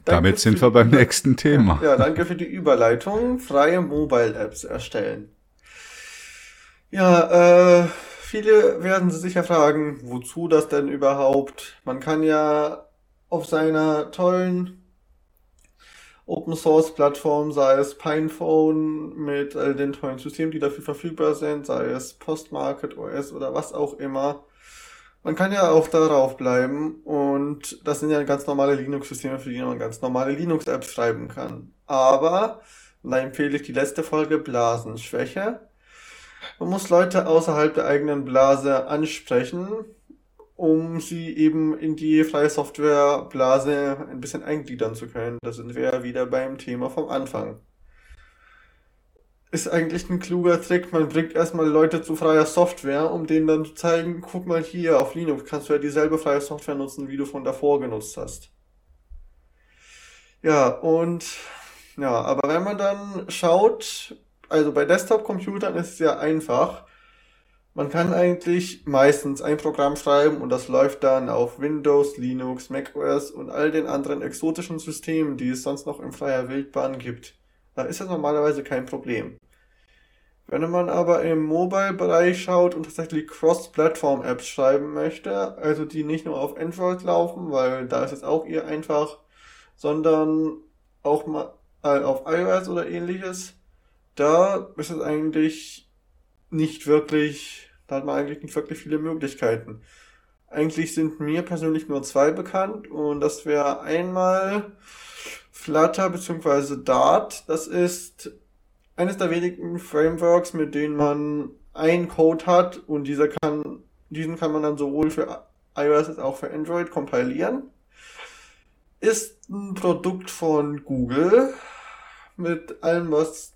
damit sind wir beim nächsten Thema. Ja, danke für die Überleitung. Freie Mobile-Apps erstellen. Ja, äh, viele werden sich sicher fragen, wozu das denn überhaupt? Man kann ja auf seiner tollen Open Source Plattform, sei es Pinephone mit all den tollen Systemen, die dafür verfügbar sind, sei es Postmarket OS oder was auch immer, man kann ja auch darauf bleiben und das sind ja ganz normale Linux-Systeme, für die man ganz normale Linux-Apps schreiben kann. Aber, da empfehle ich die letzte Folge Blasenschwäche. Man muss Leute außerhalb der eigenen Blase ansprechen, um sie eben in die freie Software-Blase ein bisschen eingliedern zu können. Da sind wir ja wieder beim Thema vom Anfang ist eigentlich ein kluger Trick. Man bringt erstmal Leute zu freier Software, um denen dann zu zeigen, guck mal hier, auf Linux kannst du ja dieselbe freie Software nutzen, wie du von davor genutzt hast. Ja, und ja, aber wenn man dann schaut, also bei Desktop-Computern ist es ja einfach. Man kann eigentlich meistens ein Programm schreiben und das läuft dann auf Windows, Linux, macOS und all den anderen exotischen Systemen, die es sonst noch in freier Wildbahn gibt. Da ist das normalerweise kein Problem. Wenn man aber im Mobile-Bereich schaut und tatsächlich Cross-Plattform-Apps schreiben möchte, also die nicht nur auf Android laufen, weil da ist es auch eher einfach, sondern auch mal äh, auf iOS oder ähnliches, da ist es eigentlich nicht wirklich, da hat man eigentlich nicht wirklich viele Möglichkeiten. Eigentlich sind mir persönlich nur zwei bekannt und das wäre einmal Flutter bzw. Dart. Das ist eines der wenigen Frameworks, mit denen man einen Code hat und dieser kann, diesen kann man dann sowohl für iOS als auch für Android kompilieren. Ist ein Produkt von Google mit allem, was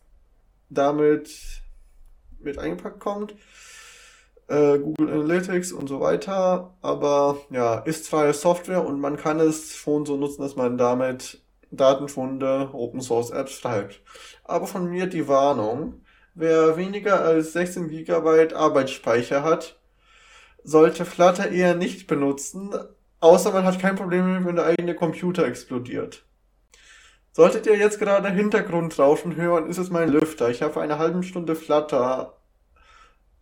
damit mit eingepackt kommt. Äh, Google Analytics und so weiter. Aber ja, ist freie Software und man kann es schon so nutzen, dass man damit Datenfunde, Open Source Apps schreibt. Aber von mir die Warnung, wer weniger als 16 GB Arbeitsspeicher hat, sollte Flutter eher nicht benutzen, außer man hat kein Problem, wenn der eigene Computer explodiert. Solltet ihr jetzt gerade Hintergrundrauschen hören, ist es mein Lüfter. Ich habe vor einer halben Stunde Flutter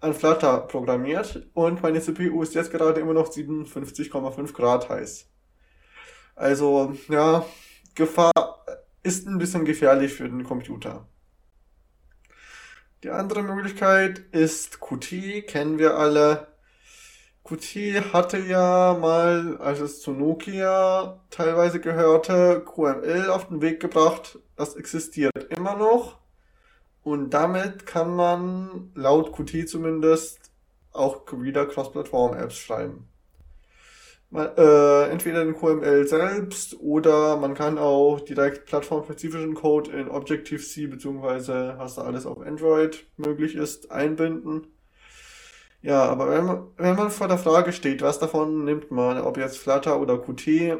an Flutter programmiert und meine CPU ist jetzt gerade immer noch 57,5 Grad heiß. Also, ja, Gefahr ist ein bisschen gefährlich für den Computer. Die andere Möglichkeit ist Qt, kennen wir alle. Qt hatte ja mal, als es zu Nokia teilweise gehörte, QML auf den Weg gebracht. Das existiert immer noch. Und damit kann man laut Qt zumindest auch wieder Cross-Plattform-Apps schreiben man, äh, entweder in QML selbst oder man kann auch direkt plattformspezifischen Code in Objective-C beziehungsweise was da alles auf Android möglich ist, einbinden. Ja, aber wenn man, wenn man vor der Frage steht, was davon nimmt man, ob jetzt Flutter oder Qt,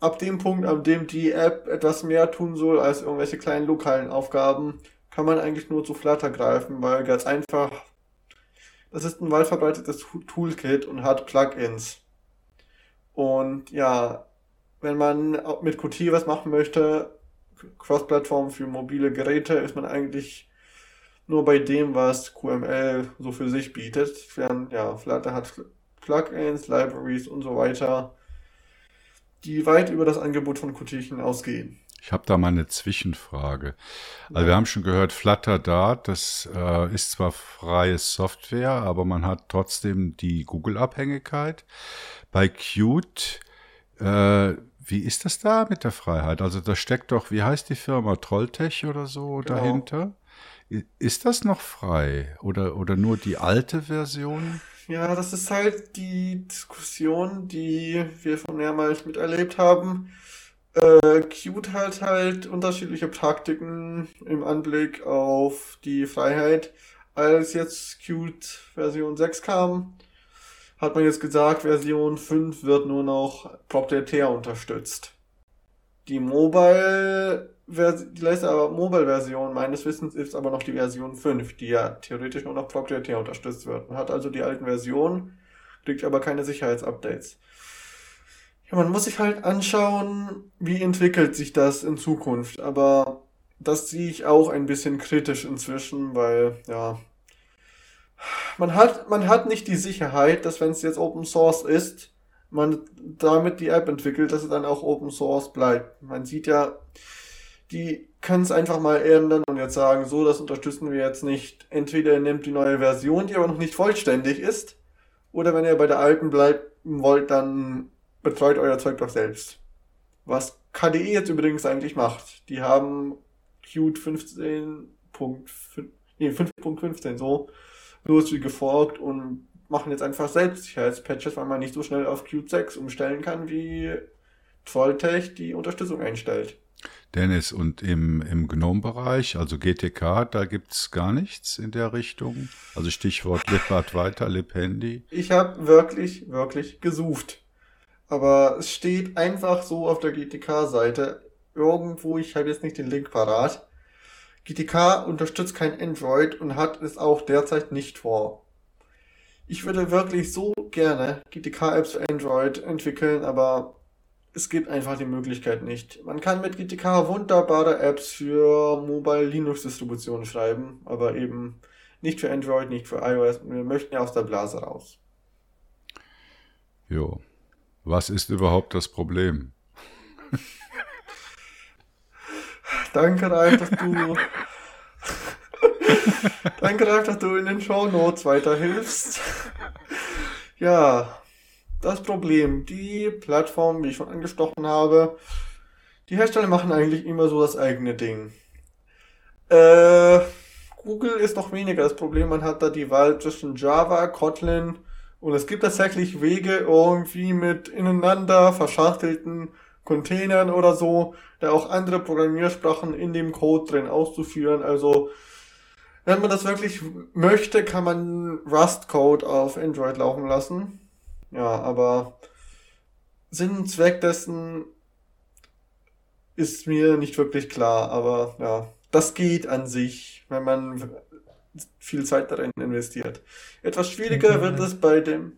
ab dem Punkt, an dem die App etwas mehr tun soll als irgendwelche kleinen lokalen Aufgaben, kann man eigentlich nur zu Flutter greifen, weil ganz einfach, das ist ein weit verbreitetes Toolkit und hat Plugins. Und ja, wenn man mit Qt was machen möchte, Cross-Plattform für mobile Geräte, ist man eigentlich nur bei dem, was QML so für sich bietet. Ja, Flutter hat Plugins, Libraries und so weiter, die weit über das Angebot von Qt hinausgehen. Ich habe da mal eine Zwischenfrage. Also wir haben schon gehört, Flutter Dart, das äh, ist zwar freie Software, aber man hat trotzdem die Google-Abhängigkeit. Bei Qt, äh, wie ist das da mit der Freiheit? Also da steckt doch, wie heißt die Firma, Trolltech oder so genau. dahinter? Ist das noch frei oder, oder nur die alte Version? Ja, das ist halt die Diskussion, die wir von mehrmals miterlebt haben äh, Qt hat halt unterschiedliche Praktiken im Anblick auf die Freiheit. Als jetzt Qt Version 6 kam, hat man jetzt gesagt, Version 5 wird nur noch proprietär unterstützt. Die Mobile die letzte Mobile-Version meines Wissens ist aber noch die Version 5, die ja theoretisch nur noch proprietär unterstützt wird. Man hat also die alten Versionen, kriegt aber keine Sicherheitsupdates. Man muss sich halt anschauen, wie entwickelt sich das in Zukunft. Aber das sehe ich auch ein bisschen kritisch inzwischen, weil, ja, man hat, man hat nicht die Sicherheit, dass wenn es jetzt Open Source ist, man damit die App entwickelt, dass es dann auch Open Source bleibt. Man sieht ja, die können es einfach mal ändern und jetzt sagen, so, das unterstützen wir jetzt nicht. Entweder ihr nehmt die neue Version, die aber noch nicht vollständig ist, oder wenn ihr bei der alten bleiben wollt, dann betreut euer Zeug doch selbst. Was KDE jetzt übrigens eigentlich macht. Die haben Qt 15.5, nee, 5.15 so los wie geforkt und machen jetzt einfach selbst Sicherheitspatches, weil man nicht so schnell auf Qt 6 umstellen kann, wie Trolltech die Unterstützung einstellt. Dennis, und im, im GNOME-Bereich, also GTK, da gibt's gar nichts in der Richtung? Also Stichwort Lippert weiter, LibHandy? Ich habe wirklich, wirklich gesucht. Aber es steht einfach so auf der GTK-Seite irgendwo, ich habe jetzt nicht den Link parat. GTK unterstützt kein Android und hat es auch derzeit nicht vor. Ich würde wirklich so gerne GTK-Apps für Android entwickeln, aber es gibt einfach die Möglichkeit nicht. Man kann mit GTK wunderbare Apps für Mobile Linux Distributionen schreiben, aber eben nicht für Android, nicht für iOS. Wir möchten ja aus der Blase raus. Jo. Was ist überhaupt das Problem? Danke, Ralf, dass du. Danke, Ralf, dass du in den Show Notes weiterhilfst. Ja, das Problem. Die Plattform, wie ich schon angesprochen habe, die Hersteller machen eigentlich immer so das eigene Ding. Äh, Google ist noch weniger das Problem. Man hat da die Wahl zwischen Java, Kotlin und es gibt tatsächlich Wege irgendwie mit ineinander verschachtelten Containern oder so, da auch andere Programmiersprachen in dem Code drin auszuführen. Also wenn man das wirklich möchte, kann man Rust-Code auf Android laufen lassen. Ja, aber Sinn und Zweck dessen ist mir nicht wirklich klar. Aber ja, das geht an sich, wenn man viel Zeit darin investiert. Etwas schwieriger wird es bei dem.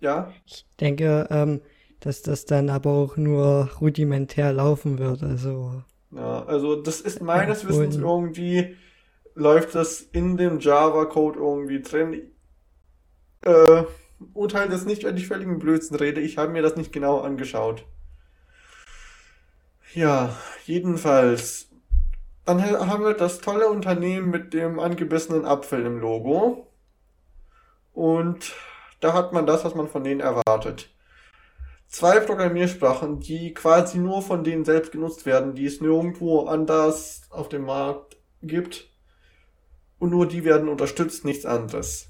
Ja? Ich denke, ähm, dass das dann aber auch nur rudimentär laufen wird. Also. Ja, also das ist meines Wissens irgendwie läuft das in dem Java-Code irgendwie drin. Äh, urteile das nicht, wenn ich völligen Blödsinn rede. Ich habe mir das nicht genau angeschaut. Ja, jedenfalls. Dann haben wir das tolle Unternehmen mit dem angebissenen Apfel im Logo. Und da hat man das, was man von denen erwartet zwei Programmiersprachen, die quasi nur von denen selbst genutzt werden, die es nirgendwo anders auf dem Markt gibt. Und nur die werden unterstützt, nichts anderes.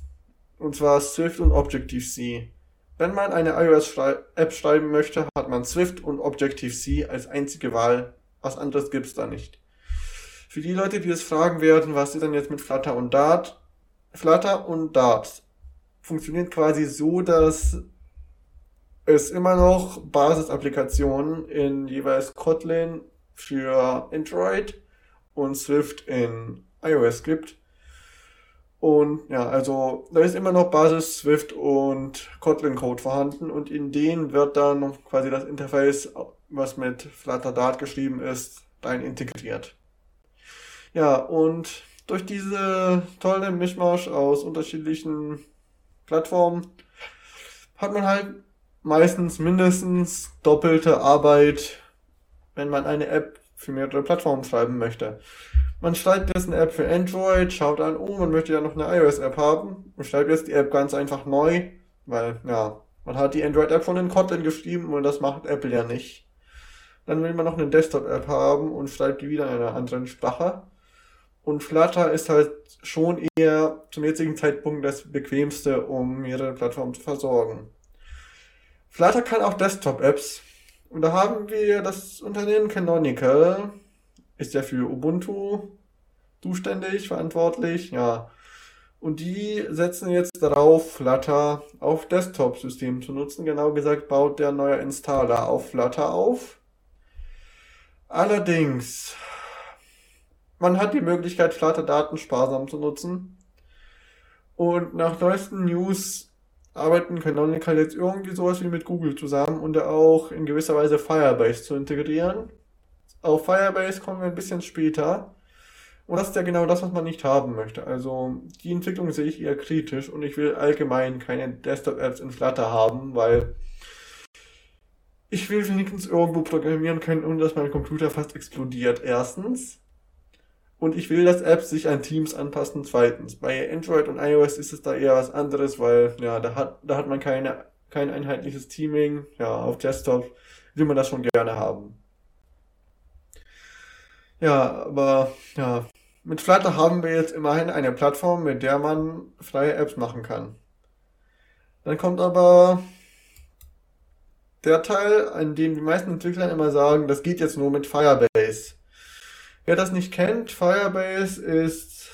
Und zwar Swift und Objective-C. Wenn man eine iOS-App schreiben möchte, hat man Swift und Objective-C als einzige Wahl. Was anderes gibt's da nicht. Für die Leute, die es fragen werden, was ist denn jetzt mit Flutter und Dart? Flutter und Dart funktioniert quasi so, dass es immer noch Basisapplikationen in jeweils Kotlin für Android und Swift in iOS gibt. Und ja, also da ist immer noch Basis Swift und Kotlin Code vorhanden und in denen wird dann quasi das Interface, was mit Flutter Dart geschrieben ist, rein integriert. Ja, und durch diese tolle Mischmasch aus unterschiedlichen Plattformen hat man halt meistens mindestens doppelte Arbeit, wenn man eine App für mehrere Plattformen schreiben möchte. Man schreibt jetzt eine App für Android, schaut an, oh, man möchte ja noch eine iOS-App haben und schreibt jetzt die App ganz einfach neu, weil, ja, man hat die Android-App von den Kotlin geschrieben und das macht Apple ja nicht. Dann will man noch eine Desktop-App haben und schreibt die wieder in einer anderen Sprache. Und Flutter ist halt schon eher zum jetzigen Zeitpunkt das bequemste, um mehrere Plattformen zu versorgen. Flutter kann auch Desktop-Apps. Und da haben wir das Unternehmen Canonical. Ist ja für Ubuntu zuständig, verantwortlich, ja. Und die setzen jetzt darauf, Flutter auf Desktop-Systemen zu nutzen. Genau gesagt baut der neue Installer auf Flutter auf. Allerdings, man hat die Möglichkeit, Flutter-Daten sparsam zu nutzen. Und nach neuesten News arbeiten Canonical jetzt irgendwie sowas wie mit Google zusammen und auch in gewisser Weise Firebase zu integrieren. Auf Firebase kommen wir ein bisschen später. Und das ist ja genau das, was man nicht haben möchte. Also die Entwicklung sehe ich eher kritisch und ich will allgemein keine Desktop-Apps in Flutter haben, weil ich will wenigstens irgendwo programmieren können, ohne dass mein Computer fast explodiert. Erstens. Und ich will, dass Apps sich an Teams anpassen. Zweitens, bei Android und iOS ist es da eher was anderes, weil ja, da hat, da hat man keine, kein einheitliches Teaming. Ja, auf Desktop will man das schon gerne haben. Ja, aber ja, mit Flutter haben wir jetzt immerhin eine Plattform, mit der man freie Apps machen kann. Dann kommt aber der Teil, an dem die meisten Entwickler immer sagen, das geht jetzt nur mit Firebase. Wer das nicht kennt, Firebase ist,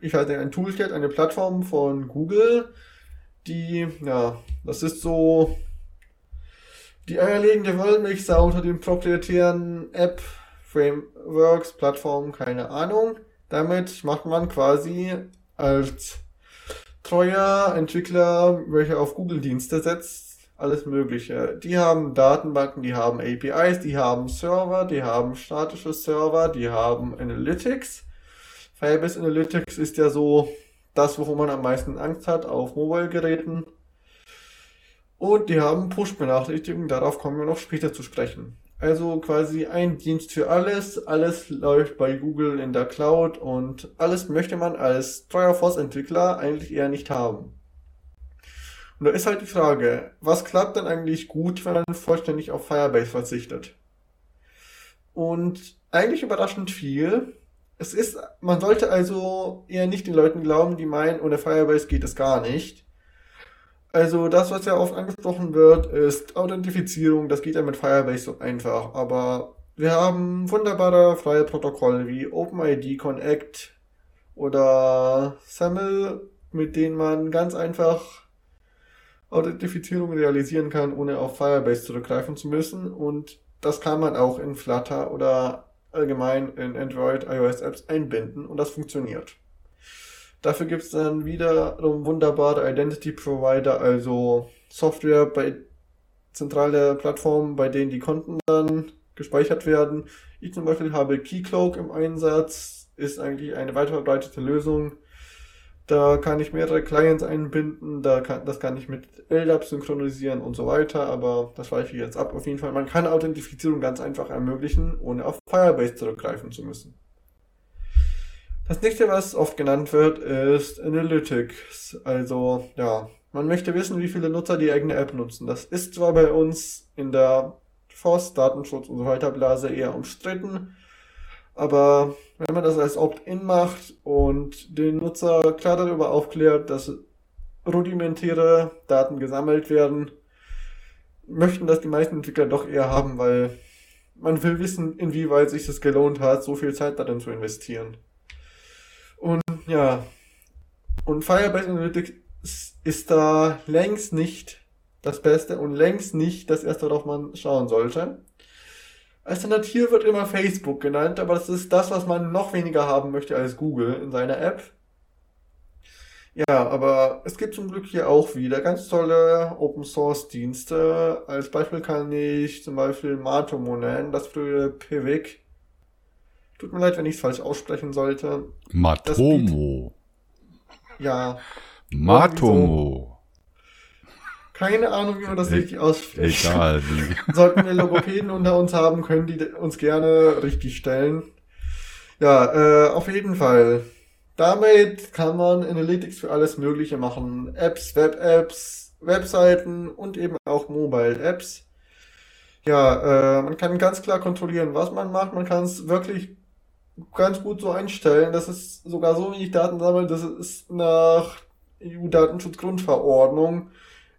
ich halte ein Toolkit, eine Plattform von Google, die, ja, das ist so die eierlegende Wollmilchsau unter den proprietären App, Frameworks, Plattformen, keine Ahnung. Damit macht man quasi als treuer Entwickler, welcher auf Google-Dienste setzt, alles Mögliche. Die haben Datenbanken, die haben APIs, die haben Server, die haben statische Server, die haben Analytics. Firebase Analytics ist ja so das, wovon man am meisten Angst hat auf Mobile-Geräten. Und die haben Push-Benachrichtigungen, darauf kommen wir noch später zu sprechen. Also quasi ein Dienst für alles, alles läuft bei Google in der Cloud und alles möchte man als treuer Force-Entwickler eigentlich eher nicht haben. Und da ist halt die Frage, was klappt denn eigentlich gut, wenn man vollständig auf Firebase verzichtet? Und eigentlich überraschend viel. Es ist, man sollte also eher nicht den Leuten glauben, die meinen, ohne Firebase geht es gar nicht. Also das, was ja oft angesprochen wird, ist Authentifizierung. Das geht ja mit Firebase so einfach. Aber wir haben wunderbare freie Protokolle wie OpenID Connect oder SAML, mit denen man ganz einfach Authentifizierung realisieren kann, ohne auf Firebase zurückgreifen zu müssen. Und das kann man auch in Flutter oder allgemein in Android, iOS Apps einbinden und das funktioniert. Dafür gibt es dann wiederum wunderbare Identity Provider, also Software bei zentrale Plattformen, bei denen die Konten dann gespeichert werden. Ich zum Beispiel habe Keycloak im Einsatz, ist eigentlich eine weit verbreitete Lösung da kann ich mehrere Clients einbinden, da kann, das kann ich mit LDAP synchronisieren und so weiter, aber das weiche ich jetzt ab. Auf jeden Fall, man kann Authentifizierung ganz einfach ermöglichen, ohne auf Firebase zurückgreifen zu müssen. Das nächste, was oft genannt wird, ist Analytics. Also, ja, man möchte wissen, wie viele Nutzer die eigene App nutzen. Das ist zwar bei uns in der FOSS, Datenschutz und so weiter Blase eher umstritten, aber wenn man das als Opt-in macht und den Nutzer klar darüber aufklärt, dass rudimentäre Daten gesammelt werden, möchten das die meisten Entwickler doch eher haben, weil man will wissen, inwieweit sich das gelohnt hat, so viel Zeit darin zu investieren. Und ja, und Firebase Analytics ist da längst nicht das Beste und längst nicht das erste, worauf man schauen sollte. Alternativ wird immer Facebook genannt, aber das ist das, was man noch weniger haben möchte als Google in seiner App. Ja, aber es gibt zum Glück hier auch wieder ganz tolle Open Source Dienste. Als Beispiel kann ich zum Beispiel Matomo nennen, das frühe Pivik. Tut mir leid, wenn ich es falsch aussprechen sollte. Matomo. Ja. Matomo. Keine Ahnung, wie man das richtig ausspricht. Egal. Sollten wir Logopäden unter uns haben, können die uns gerne richtig stellen. Ja, äh, auf jeden Fall. Damit kann man Analytics für alles Mögliche machen. Apps, Web-Apps, Webseiten und eben auch Mobile-Apps. Ja, äh, man kann ganz klar kontrollieren, was man macht. Man kann es wirklich ganz gut so einstellen. Das ist sogar so wenig Daten sammelt, das ist nach EU-Datenschutzgrundverordnung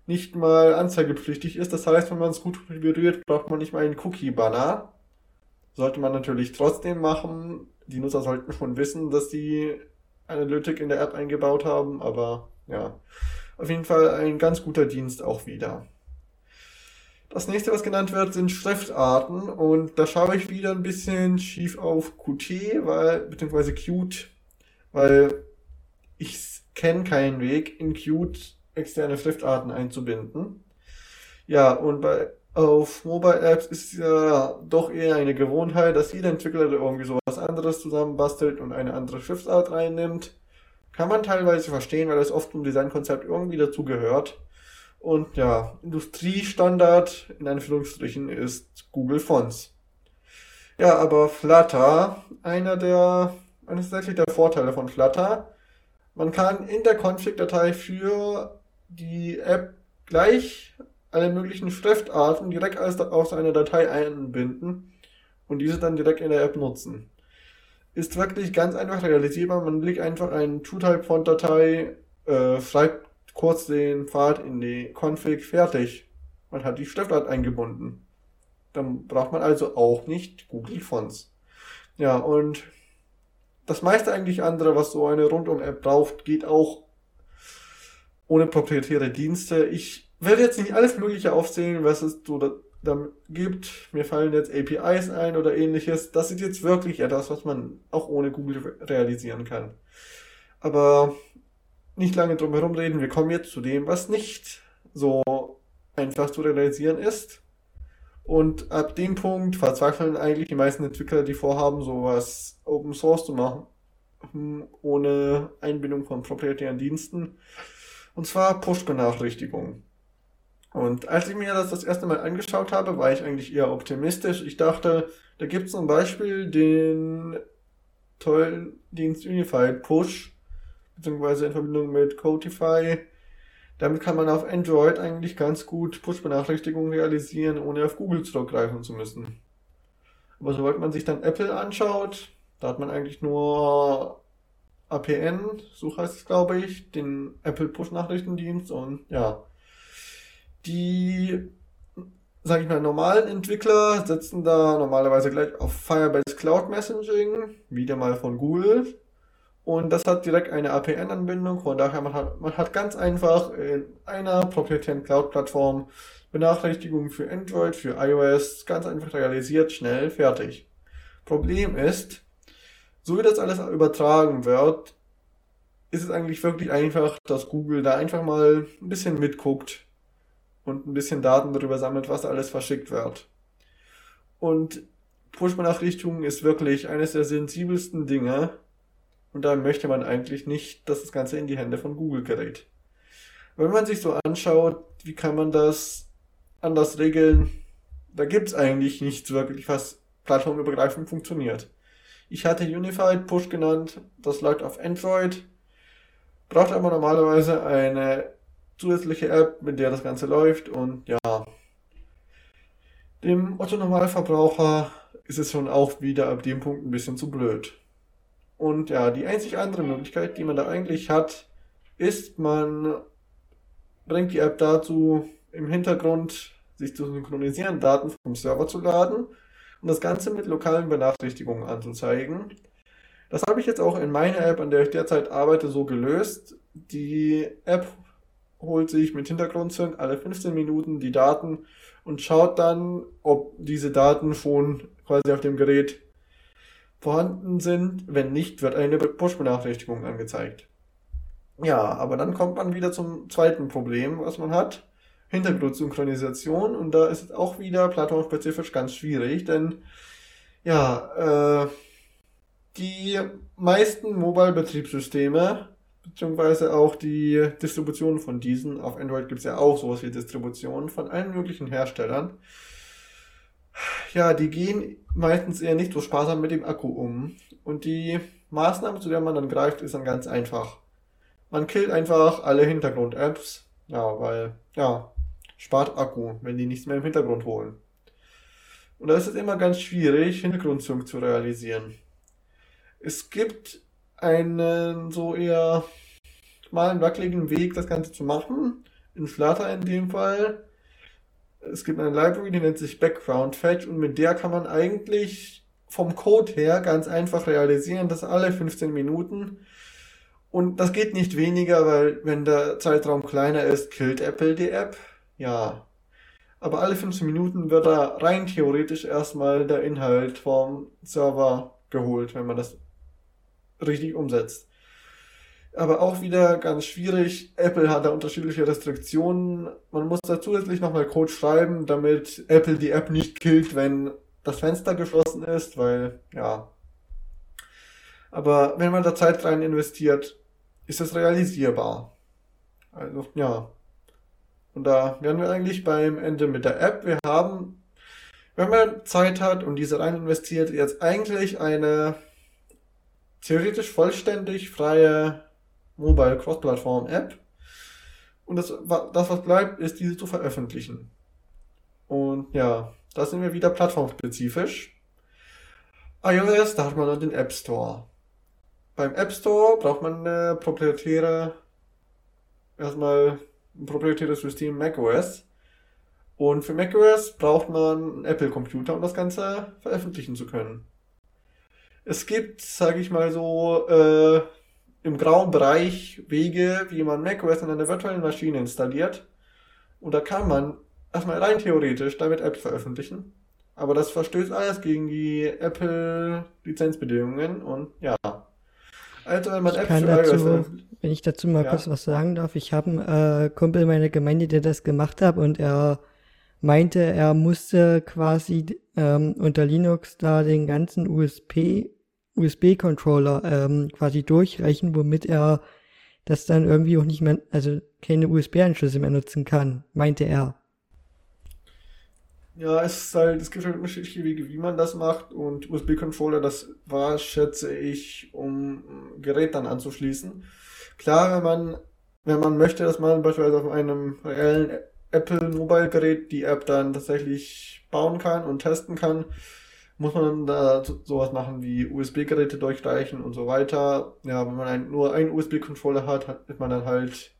nicht mal anzeigepflichtig ist. Das heißt, wenn man es gut berührt, braucht man nicht mal einen Cookie-Banner. Sollte man natürlich trotzdem machen. Die Nutzer sollten schon wissen, dass die Analytik in der App eingebaut haben, aber ja, auf jeden Fall ein ganz guter Dienst auch wieder. Das nächste, was genannt wird, sind Schriftarten und da schaue ich wieder ein bisschen schief auf Qt, weil, beziehungsweise Qt, weil ich kenne keinen Weg in Qt externe Schriftarten einzubinden. Ja, und bei auf Mobile Apps ist ja doch eher eine Gewohnheit, dass jeder Entwickler irgendwie sowas anderes zusammenbastelt und eine andere Schriftart reinnimmt. Kann man teilweise verstehen, weil das oft zum Designkonzept irgendwie dazugehört. Und ja, Industriestandard in Anführungsstrichen ist Google Fonts. Ja, aber Flutter, einer der, eines der Vorteile von Flutter, man kann in der Config-Datei für die App gleich alle möglichen Schriftarten direkt aus einer Datei einbinden und diese dann direkt in der App nutzen. Ist wirklich ganz einfach realisierbar. Man legt einfach eine TrueType-Font-Datei, äh, schreibt kurz den Pfad in die Config, fertig. Man hat die Schriftart eingebunden. Dann braucht man also auch nicht Google Fonts. Ja, und das meiste eigentlich andere, was so eine Rundum-App braucht, geht auch ohne proprietäre Dienste. Ich werde jetzt nicht alles Mögliche aufzählen, was es so da, da gibt. Mir fallen jetzt APIs ein oder ähnliches. Das ist jetzt wirklich etwas, was man auch ohne Google realisieren kann. Aber nicht lange drum herum reden. Wir kommen jetzt zu dem, was nicht so einfach zu realisieren ist. Und ab dem Punkt verzweifeln eigentlich die meisten Entwickler, die vorhaben, sowas Open Source zu machen, ohne Einbindung von proprietären Diensten. Und zwar Push-Benachrichtigungen. Und als ich mir das das erste Mal angeschaut habe, war ich eigentlich eher optimistisch. Ich dachte, da gibt es zum Beispiel den tollen Dienst Unified Push, beziehungsweise in Verbindung mit Codify. Damit kann man auf Android eigentlich ganz gut Push-Benachrichtigungen realisieren, ohne auf Google zurückgreifen zu müssen. Aber sobald man sich dann Apple anschaut, da hat man eigentlich nur APN, so heißt es glaube ich, den Apple Push-Nachrichtendienst und ja, die, sage ich mal, normalen Entwickler setzen da normalerweise gleich auf Firebase Cloud Messaging, wieder mal von Google. Und das hat direkt eine APN-Anbindung, von daher man hat, man hat ganz einfach in einer proprietären Cloud-Plattform Benachrichtigungen für Android, für iOS, ganz einfach realisiert, schnell, fertig. Problem ist, so wie das alles übertragen wird, ist es eigentlich wirklich einfach, dass Google da einfach mal ein bisschen mitguckt und ein bisschen Daten darüber sammelt, was alles verschickt wird. Und Push-Benachrichtigungen ist wirklich eines der sensibelsten Dinge. Und da möchte man eigentlich nicht, dass das Ganze in die Hände von Google gerät. Wenn man sich so anschaut, wie kann man das anders regeln, da gibt es eigentlich nichts wirklich, was plattformübergreifend funktioniert. Ich hatte Unified Push genannt, das läuft auf Android, braucht aber normalerweise eine zusätzliche App, mit der das Ganze läuft und ja, dem Otto Normalverbraucher ist es schon auch wieder ab dem Punkt ein bisschen zu blöd. Und ja, die einzig andere Möglichkeit, die man da eigentlich hat, ist, man bringt die App dazu, im Hintergrund sich zu synchronisieren, Daten vom Server zu laden und das Ganze mit lokalen Benachrichtigungen anzuzeigen. Das habe ich jetzt auch in meiner App, an der ich derzeit arbeite, so gelöst. Die App holt sich mit Hintergrundsync alle 15 Minuten die Daten und schaut dann, ob diese Daten schon quasi auf dem Gerät vorhanden sind. Wenn nicht, wird eine Push-Benachrichtigung angezeigt. Ja, aber dann kommt man wieder zum zweiten Problem, was man hat. Hintergrundsynchronisation und da ist es auch wieder plattformspezifisch ganz schwierig, denn ja, äh, die meisten Mobile-Betriebssysteme beziehungsweise auch die Distribution von diesen. Auf Android gibt es ja auch sowas wie Distributionen von allen möglichen Herstellern. Ja, die gehen meistens eher nicht so sparsam mit dem Akku um. Und die Maßnahme, zu der man dann greift, ist dann ganz einfach. Man killt einfach alle Hintergrund-Apps. Ja, weil, ja, spart Akku, wenn die nichts mehr im Hintergrund holen. Und da ist es immer ganz schwierig, Hintergrundzug zu realisieren. Es gibt einen so eher schmalen, wackeligen Weg, das Ganze zu machen. In Flutter in dem Fall. Es gibt eine Library, die nennt sich Background Fetch und mit der kann man eigentlich vom Code her ganz einfach realisieren, dass alle 15 Minuten und das geht nicht weniger, weil wenn der Zeitraum kleiner ist, killt Apple die App. Ja. Aber alle 15 Minuten wird da rein theoretisch erstmal der Inhalt vom Server geholt, wenn man das richtig umsetzt. Aber auch wieder ganz schwierig. Apple hat da unterschiedliche Restriktionen. Man muss da zusätzlich nochmal Code schreiben, damit Apple die App nicht killt, wenn das Fenster geschlossen ist, weil, ja. Aber wenn man da Zeit rein investiert, ist es realisierbar. Also, ja. Und da wären wir eigentlich beim Ende mit der App. Wir haben, wenn man Zeit hat und diese rein investiert, jetzt eigentlich eine theoretisch vollständig freie Mobile Cross-Plattform App. Und das, das, was bleibt, ist diese zu veröffentlichen. Und ja, da sind wir wieder plattformspezifisch. iOS, da hat man dann den App Store. Beim App Store braucht man eine proprietäre, erstmal ein proprietäres System macOS. Und für macOS braucht man einen Apple-Computer, um das Ganze veröffentlichen zu können. Es gibt, sage ich mal so, äh, im grauen Bereich Wege, wie man macOS in einer virtuellen Maschine installiert. Und da kann man erstmal rein theoretisch damit Apps veröffentlichen. Aber das verstößt alles gegen die Apple-Lizenzbedingungen und ja. Also wenn man ich Apps für dazu, wenn ich dazu mal ja. kurz was sagen darf. Ich habe einen äh, Kumpel in meiner Gemeinde, der das gemacht hat und er meinte, er musste quasi ähm, unter Linux da den ganzen USB USB-Controller ähm, quasi durchreichen, womit er das dann irgendwie auch nicht mehr, also keine USB-Anschlüsse mehr nutzen kann, meinte er. Ja, es ist halt, es gibt halt unterschiedliche Wege, wie man das macht und USB-Controller, das war, schätze ich, um Gerät dann anzuschließen. Klar, wenn man, wenn man möchte, dass man beispielsweise auf einem reellen Apple Mobile Gerät die App dann tatsächlich bauen kann und testen kann, muss man da sowas machen wie USB-Geräte durchreichen und so weiter. Ja, wenn man ein, nur einen USB-Controller hat, hat man dann halt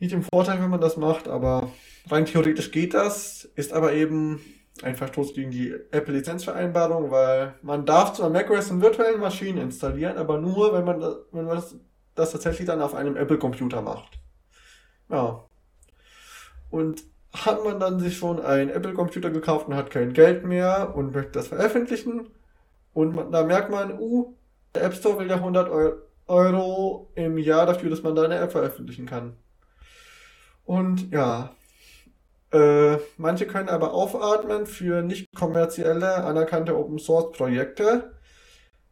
nicht im Vorteil, wenn man das macht, aber rein theoretisch geht das, ist aber eben ein Verstoß gegen die Apple-Lizenzvereinbarung, weil man darf zwar macOS in virtuellen Maschinen installieren, aber nur, wenn man, das, wenn man das, das tatsächlich dann auf einem Apple-Computer macht. Ja. Und hat man dann sich schon einen Apple-Computer gekauft und hat kein Geld mehr und möchte das veröffentlichen. Und man, da merkt man, uh, der App Store will ja 100 Euro im Jahr dafür, dass man da eine App veröffentlichen kann. Und ja, äh, manche können aber aufatmen für nicht kommerzielle, anerkannte Open Source Projekte.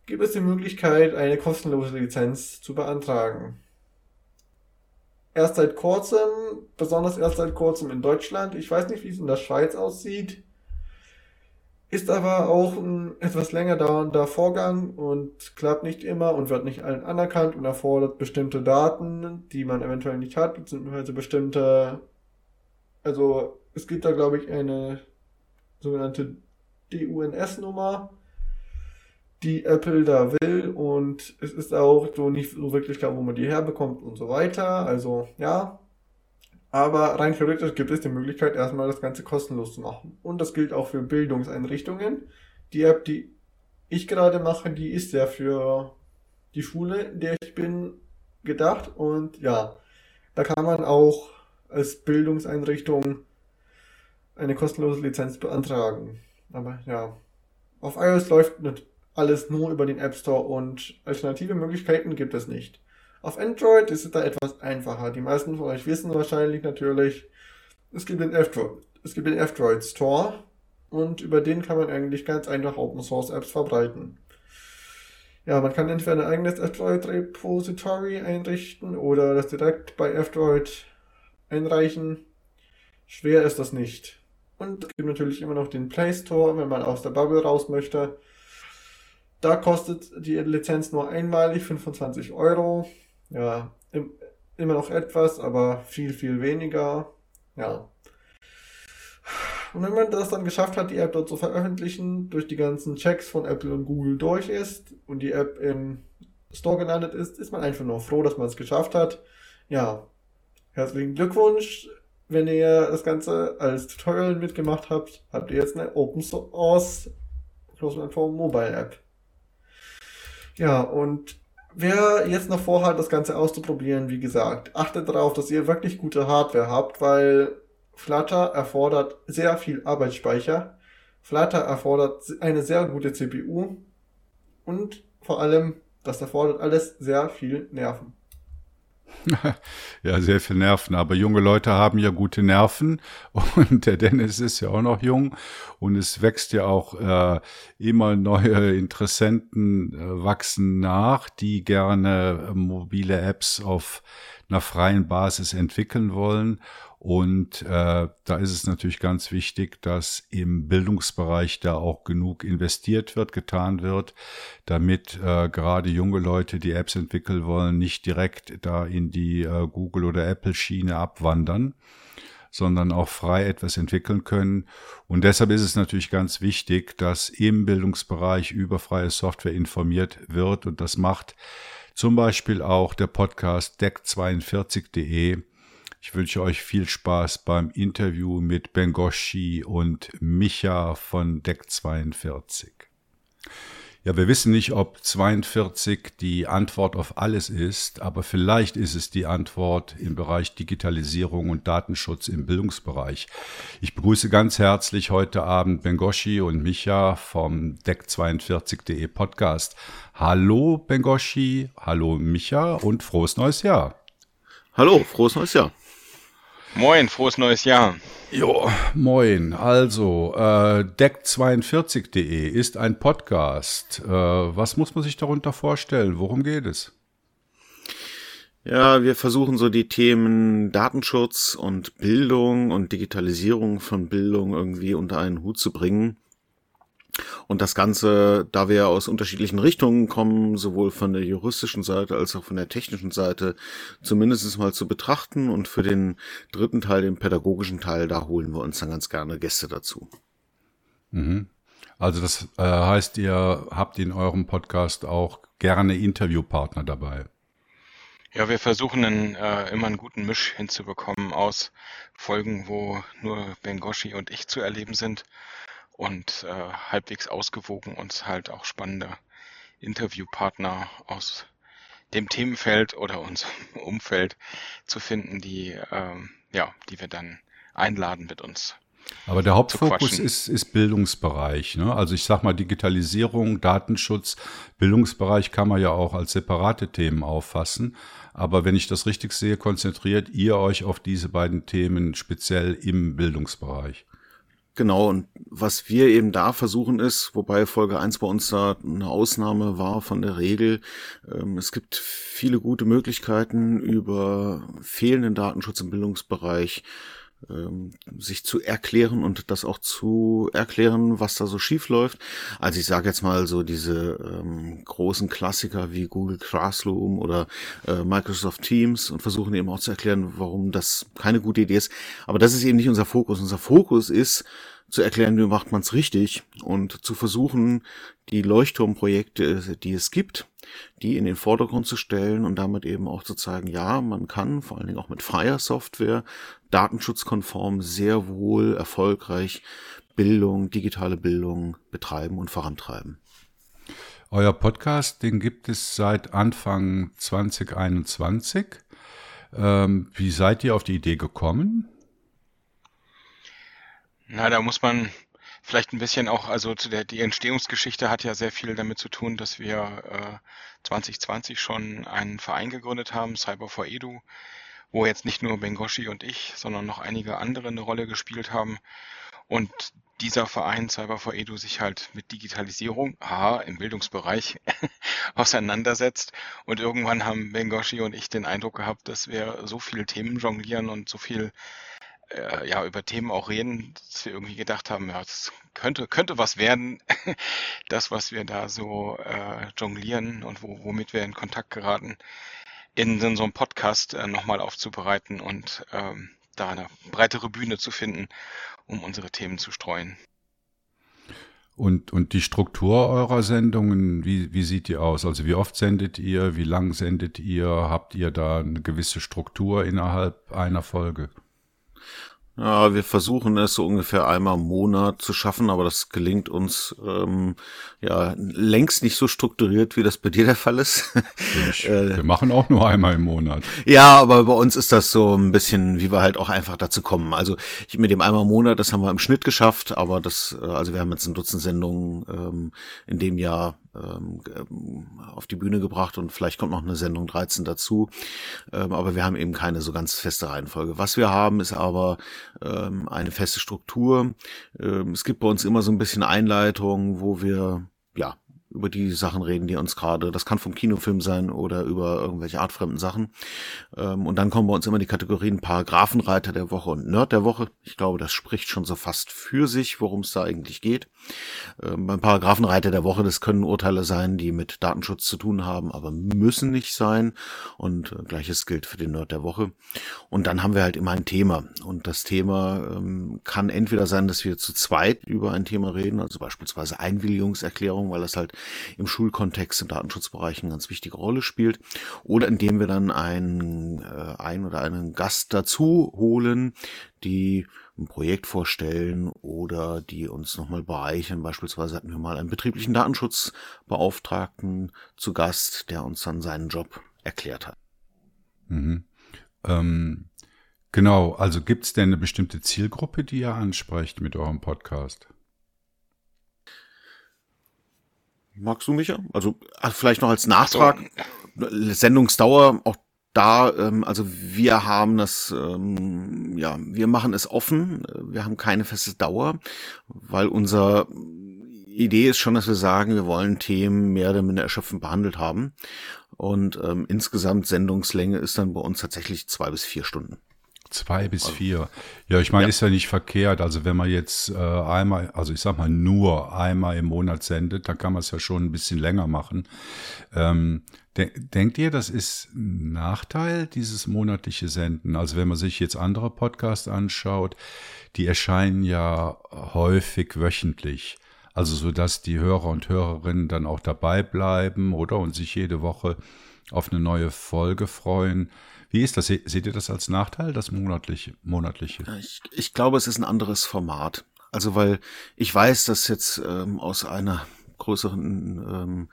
Gibt es die Möglichkeit, eine kostenlose Lizenz zu beantragen erst seit kurzem, besonders erst seit kurzem in Deutschland. Ich weiß nicht, wie es in der Schweiz aussieht. Ist aber auch ein etwas länger dauernder Vorgang und klappt nicht immer und wird nicht allen anerkannt und erfordert bestimmte Daten, die man eventuell nicht hat, beziehungsweise bestimmte, also es gibt da glaube ich eine sogenannte DUNS-Nummer, die Apple da will und es ist auch so nicht so wirklich klar, wo man die herbekommt und so weiter. Also ja, aber rein theoretisch gibt es die Möglichkeit, erstmal das Ganze kostenlos zu machen. Und das gilt auch für Bildungseinrichtungen. Die App, die ich gerade mache, die ist ja für die Schule, in der ich bin, gedacht. Und ja, da kann man auch als Bildungseinrichtung eine kostenlose Lizenz beantragen. Aber ja, auf iOS läuft nicht alles nur über den App Store und alternative Möglichkeiten gibt es nicht. Auf Android ist es da etwas einfacher. Die meisten von euch wissen wahrscheinlich natürlich, es gibt den F-Droid, es gibt den F-Droid Store und über den kann man eigentlich ganz einfach Open Source Apps verbreiten. Ja, man kann entweder ein eigenes F-Droid Repository einrichten oder das direkt bei F-Droid einreichen. Schwer ist das nicht. Und es gibt natürlich immer noch den Play Store, wenn man aus der Bubble raus möchte. Da kostet die Lizenz nur einmalig 25 Euro. Ja, im, immer noch etwas, aber viel, viel weniger. Ja. Und wenn man das dann geschafft hat, die App dort zu veröffentlichen, durch die ganzen Checks von Apple und Google durch ist und die App im Store gelandet ist, ist man einfach nur froh, dass man es geschafft hat. Ja, herzlichen Glückwunsch. Wenn ihr das Ganze als Tutorial mitgemacht habt, habt ihr jetzt eine Open Source Close Platform Mobile App. Ja, und wer jetzt noch vorhat, das Ganze auszuprobieren, wie gesagt, achtet darauf, dass ihr wirklich gute Hardware habt, weil Flutter erfordert sehr viel Arbeitsspeicher. Flutter erfordert eine sehr gute CPU und vor allem, das erfordert alles sehr viel Nerven. ja, sehr viel Nerven. Aber junge Leute haben ja gute Nerven. Und der Dennis ist ja auch noch jung. Und es wächst ja auch äh, immer neue Interessenten äh, wachsen nach, die gerne äh, mobile Apps auf einer freien Basis entwickeln wollen und äh, da ist es natürlich ganz wichtig, dass im Bildungsbereich da auch genug investiert wird, getan wird, damit äh, gerade junge Leute, die Apps entwickeln wollen, nicht direkt da in die äh, Google oder Apple Schiene abwandern sondern auch frei etwas entwickeln können. Und deshalb ist es natürlich ganz wichtig, dass im Bildungsbereich über freie Software informiert wird. Und das macht zum Beispiel auch der Podcast deck42.de ich wünsche euch viel Spaß beim Interview mit Bengoshi und Micha von Deck 42. Ja, wir wissen nicht, ob 42 die Antwort auf alles ist, aber vielleicht ist es die Antwort im Bereich Digitalisierung und Datenschutz im Bildungsbereich. Ich begrüße ganz herzlich heute Abend Bengoshi und Micha vom Deck42.de Podcast. Hallo Bengoshi, hallo Micha und frohes neues Jahr. Hallo, frohes neues Jahr. Moin, frohes neues Jahr. Jo, moin. Also, äh, Deck42.de ist ein Podcast. Äh, was muss man sich darunter vorstellen? Worum geht es? Ja, wir versuchen so die Themen Datenschutz und Bildung und Digitalisierung von Bildung irgendwie unter einen Hut zu bringen. Und das Ganze, da wir aus unterschiedlichen Richtungen kommen, sowohl von der juristischen Seite als auch von der technischen Seite, zumindest mal zu betrachten. Und für den dritten Teil, den pädagogischen Teil, da holen wir uns dann ganz gerne Gäste dazu. Mhm. Also das äh, heißt, ihr habt in eurem Podcast auch gerne Interviewpartner dabei. Ja, wir versuchen einen, äh, immer einen guten Misch hinzubekommen aus Folgen, wo nur Bengoshi und ich zu erleben sind und äh, halbwegs ausgewogen uns halt auch spannende Interviewpartner aus dem Themenfeld oder unserem Umfeld zu finden, die, ähm, ja, die wir dann einladen mit uns. Aber der Hauptfokus ist, ist Bildungsbereich. Ne? Also ich sag mal Digitalisierung, Datenschutz, Bildungsbereich kann man ja auch als separate Themen auffassen. Aber wenn ich das richtig sehe, konzentriert ihr euch auf diese beiden Themen speziell im Bildungsbereich. Genau, und was wir eben da versuchen ist, wobei Folge 1 bei uns da eine Ausnahme war von der Regel, ähm, es gibt viele gute Möglichkeiten über fehlenden Datenschutz im Bildungsbereich ähm, sich zu erklären und das auch zu erklären, was da so schief läuft. Also ich sage jetzt mal so diese ähm, großen Klassiker wie Google Classroom oder äh, Microsoft Teams und versuchen eben auch zu erklären, warum das keine gute Idee ist. Aber das ist eben nicht unser Fokus. Unser Fokus ist zu erklären, wie macht man es richtig und zu versuchen, die Leuchtturmprojekte, die es gibt, die in den Vordergrund zu stellen und damit eben auch zu zeigen, ja, man kann vor allen Dingen auch mit freier Software datenschutzkonform sehr wohl erfolgreich Bildung, digitale Bildung betreiben und vorantreiben. Euer Podcast, den gibt es seit Anfang 2021. Ähm, wie seid ihr auf die Idee gekommen? Na, da muss man vielleicht ein bisschen auch, also zu der, die Entstehungsgeschichte hat ja sehr viel damit zu tun, dass wir äh, 2020 schon einen Verein gegründet haben, Cyber for Edu, wo jetzt nicht nur Bengoshi und ich, sondern noch einige andere eine Rolle gespielt haben. Und dieser Verein Cyber for Edu sich halt mit Digitalisierung, aha, im Bildungsbereich auseinandersetzt. Und irgendwann haben Bengoshi und ich den Eindruck gehabt, dass wir so viele Themen jonglieren und so viel äh, ja, über Themen auch reden, dass wir irgendwie gedacht haben, ja, das könnte, könnte was werden, das, was wir da so äh, jonglieren und wo, womit wir in Kontakt geraten, in, in so einem Podcast äh, nochmal aufzubereiten und ähm, da eine breitere Bühne zu finden, um unsere Themen zu streuen. Und, und die Struktur eurer Sendungen, wie, wie sieht die aus? Also wie oft sendet ihr, wie lang sendet ihr? Habt ihr da eine gewisse Struktur innerhalb einer Folge? Ja, wir versuchen es so ungefähr einmal im Monat zu schaffen, aber das gelingt uns ähm, ja längst nicht so strukturiert, wie das bei dir der Fall ist. Ich, äh, wir machen auch nur einmal im Monat. Ja, aber bei uns ist das so ein bisschen, wie wir halt auch einfach dazu kommen. Also ich, mit dem einmal im Monat, das haben wir im Schnitt geschafft, aber das, äh, also wir haben jetzt ein Dutzend Sendungen ähm, in dem Jahr auf die Bühne gebracht und vielleicht kommt noch eine Sendung 13 dazu. Ähm, aber wir haben eben keine so ganz feste Reihenfolge. Was wir haben, ist aber ähm, eine feste Struktur. Ähm, es gibt bei uns immer so ein bisschen Einleitung, wo wir ja über die Sachen reden, die uns gerade, das kann vom Kinofilm sein oder über irgendwelche artfremden Sachen. Ähm, und dann kommen bei uns immer die Kategorien Paragraphenreiter der Woche und Nerd der Woche. Ich glaube, das spricht schon so fast für sich, worum es da eigentlich geht. Ähm, beim Paragraphenreiter der Woche, das können Urteile sein, die mit Datenschutz zu tun haben, aber müssen nicht sein. Und äh, gleiches gilt für den Nerd der Woche. Und dann haben wir halt immer ein Thema. Und das Thema ähm, kann entweder sein, dass wir zu zweit über ein Thema reden, also beispielsweise Einwilligungserklärung, weil das halt im Schulkontext im Datenschutzbereich eine ganz wichtige Rolle spielt, oder indem wir dann einen, äh, ein oder einen Gast dazu holen, die ein Projekt vorstellen oder die uns nochmal bereichern. Beispielsweise hatten wir mal einen betrieblichen Datenschutzbeauftragten zu Gast, der uns dann seinen Job erklärt hat. Mhm. Ähm, genau, also gibt es denn eine bestimmte Zielgruppe, die ihr ansprecht mit eurem Podcast? Magst du, Micha? Also vielleicht noch als Nachtrag. So. Sendungsdauer, auch da, ähm, also wir haben das, ähm, ja, wir machen es offen. Wir haben keine feste Dauer, weil unser Idee ist schon, dass wir sagen, wir wollen Themen mehr oder minder erschöpfend behandelt haben. Und ähm, insgesamt Sendungslänge ist dann bei uns tatsächlich zwei bis vier Stunden. Zwei bis also, vier. Ja, ich meine, ja. ist ja nicht verkehrt. Also wenn man jetzt äh, einmal, also ich sag mal nur einmal im Monat sendet, dann kann man es ja schon ein bisschen länger machen. Ähm, de denkt ihr, das ist ein Nachteil, dieses monatliche Senden? Also wenn man sich jetzt andere Podcasts anschaut, die erscheinen ja häufig wöchentlich. Also so dass die Hörer und Hörerinnen dann auch dabei bleiben oder und sich jede Woche auf eine neue Folge freuen. Wie ist das? Seht ihr das als Nachteil, das monatliche? monatliche? Ich, ich glaube, es ist ein anderes Format. Also weil ich weiß, dass jetzt ähm, aus einer größeren, ähm,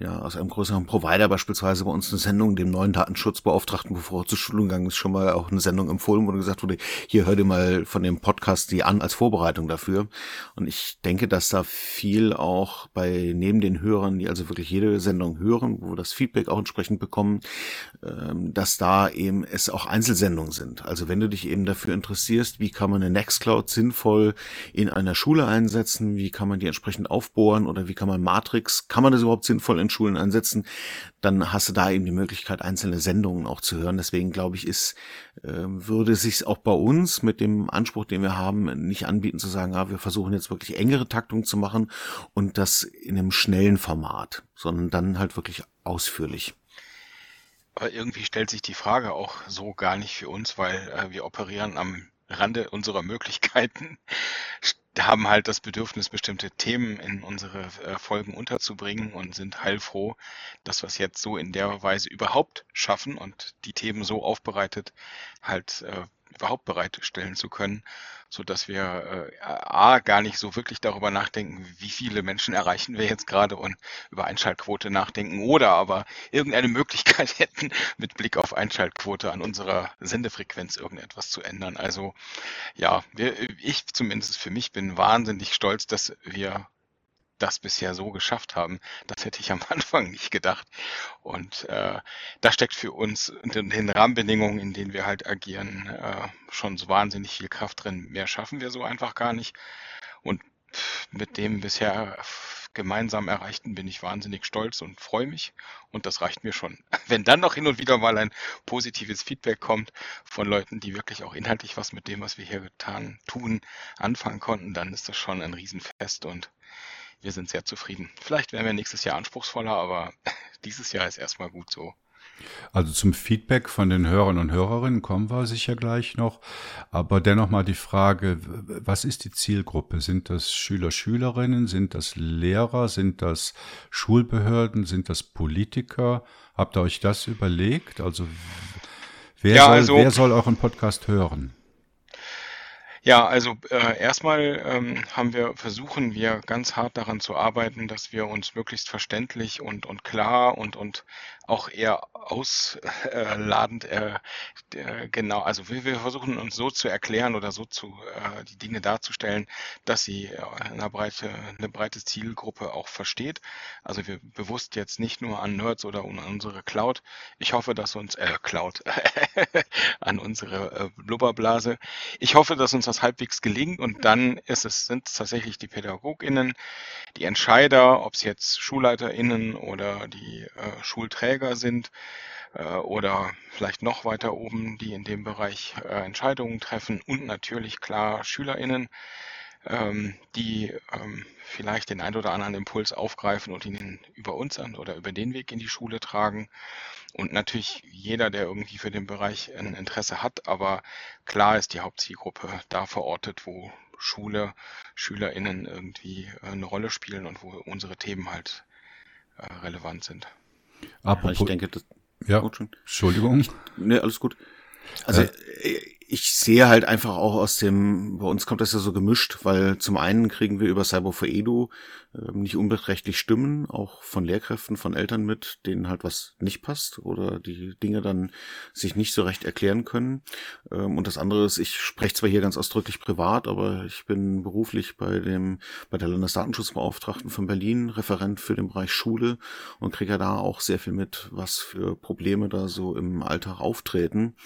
ja, aus einem größeren Provider beispielsweise bei uns eine Sendung, dem neuen Datenschutzbeauftragten, bevor er zur Schulung gegangen ist, schon mal auch eine Sendung empfohlen wurde, gesagt wurde, hier hör dir mal von dem Podcast die an als Vorbereitung dafür. Und ich denke, dass da viel auch bei neben den Hörern, die also wirklich jede Sendung hören, wo wir das Feedback auch entsprechend bekommen, ähm, dass da eben es auch Einzelsendungen sind. Also wenn du dich eben dafür interessierst, wie kann man eine Nextcloud sinnvoll in einer Schule einsetzen, wie kann man die entsprechend aufbohren oder wie kann man Matrix, kann man das überhaupt sinnvoll in Schulen einsetzen, dann hast du da eben die Möglichkeit, einzelne Sendungen auch zu hören. Deswegen glaube ich, ist, äh, würde sich auch bei uns mit dem Anspruch, den wir haben, nicht anbieten zu sagen, ja, wir versuchen jetzt wirklich engere Taktung zu machen und das in einem schnellen Format, sondern dann halt wirklich ausführlich. Aber irgendwie stellt sich die Frage auch so gar nicht für uns, weil äh, wir operieren am Rande unserer Möglichkeiten haben halt das Bedürfnis, bestimmte Themen in unsere äh, Folgen unterzubringen und sind heilfroh, dass wir es jetzt so in der Weise überhaupt schaffen und die Themen so aufbereitet halt äh, überhaupt bereitstellen zu können, so dass wir äh, a gar nicht so wirklich darüber nachdenken, wie viele Menschen erreichen wir jetzt gerade und über Einschaltquote nachdenken oder aber irgendeine Möglichkeit hätten, mit Blick auf Einschaltquote an unserer Sendefrequenz irgendetwas zu ändern. Also ja, wir, ich zumindest für mich bin wahnsinnig stolz, dass wir das bisher so geschafft haben. Das hätte ich am Anfang nicht gedacht. Und äh, da steckt für uns in den Rahmenbedingungen, in denen wir halt agieren, äh, schon so wahnsinnig viel Kraft drin. Mehr schaffen wir so einfach gar nicht. Und mit dem bisher gemeinsam erreichten bin ich wahnsinnig stolz und freue mich. Und das reicht mir schon. Wenn dann noch hin und wieder mal ein positives Feedback kommt von Leuten, die wirklich auch inhaltlich was mit dem, was wir hier getan, tun, anfangen konnten, dann ist das schon ein Riesenfest und wir sind sehr zufrieden. Vielleicht werden wir nächstes Jahr anspruchsvoller, aber dieses Jahr ist erstmal gut so. Also zum Feedback von den Hörern und Hörerinnen kommen wir sicher gleich noch. Aber dennoch mal die Frage, was ist die Zielgruppe? Sind das Schüler, Schülerinnen? Sind das Lehrer? Sind das Schulbehörden? Sind das Politiker? Habt ihr euch das überlegt? Also wer, ja, soll, also, wer soll euren Podcast hören? Ja, also äh, erstmal ähm, haben wir versuchen wir ganz hart daran zu arbeiten, dass wir uns möglichst verständlich und und klar und und auch eher ausladend äh, äh, genau, also wir, wir versuchen uns so zu erklären oder so zu äh, die Dinge darzustellen, dass sie äh, eine breite eine breite Zielgruppe auch versteht. Also wir bewusst jetzt nicht nur an Nerds oder an unsere Cloud. Ich hoffe, dass uns äh, Cloud an unsere äh, Blubberblase. Ich hoffe, dass uns das halbwegs gelingt und dann ist es sind es tatsächlich die PädagogInnen, die Entscheider, ob es jetzt SchulleiterInnen oder die äh, Schulträger Träger sind äh, oder vielleicht noch weiter oben, die in dem Bereich äh, Entscheidungen treffen und natürlich klar SchülerInnen, ähm, die ähm, vielleicht den ein oder anderen Impuls aufgreifen und ihn über uns an oder über den Weg in die Schule tragen. Und natürlich jeder, der irgendwie für den Bereich ein Interesse hat, aber klar ist die Hauptzielgruppe da verortet, wo Schule, SchülerInnen irgendwie äh, eine Rolle spielen und wo unsere Themen halt relevant sind. Apropos, ja, ich denke, das, ja, gut, Entschuldigung. Ne, alles gut. Also, äh, ich sehe halt einfach auch aus dem, bei uns kommt das ja so gemischt, weil zum einen kriegen wir über Cyber for Edu äh, nicht unbeträchtlich Stimmen, auch von Lehrkräften, von Eltern mit, denen halt was nicht passt oder die Dinge dann sich nicht so recht erklären können. Ähm, und das andere ist, ich spreche zwar hier ganz ausdrücklich privat, aber ich bin beruflich bei dem, bei der Landesdatenschutzbeauftragten von Berlin Referent für den Bereich Schule und kriege ja da auch sehr viel mit, was für Probleme da so im Alltag auftreten.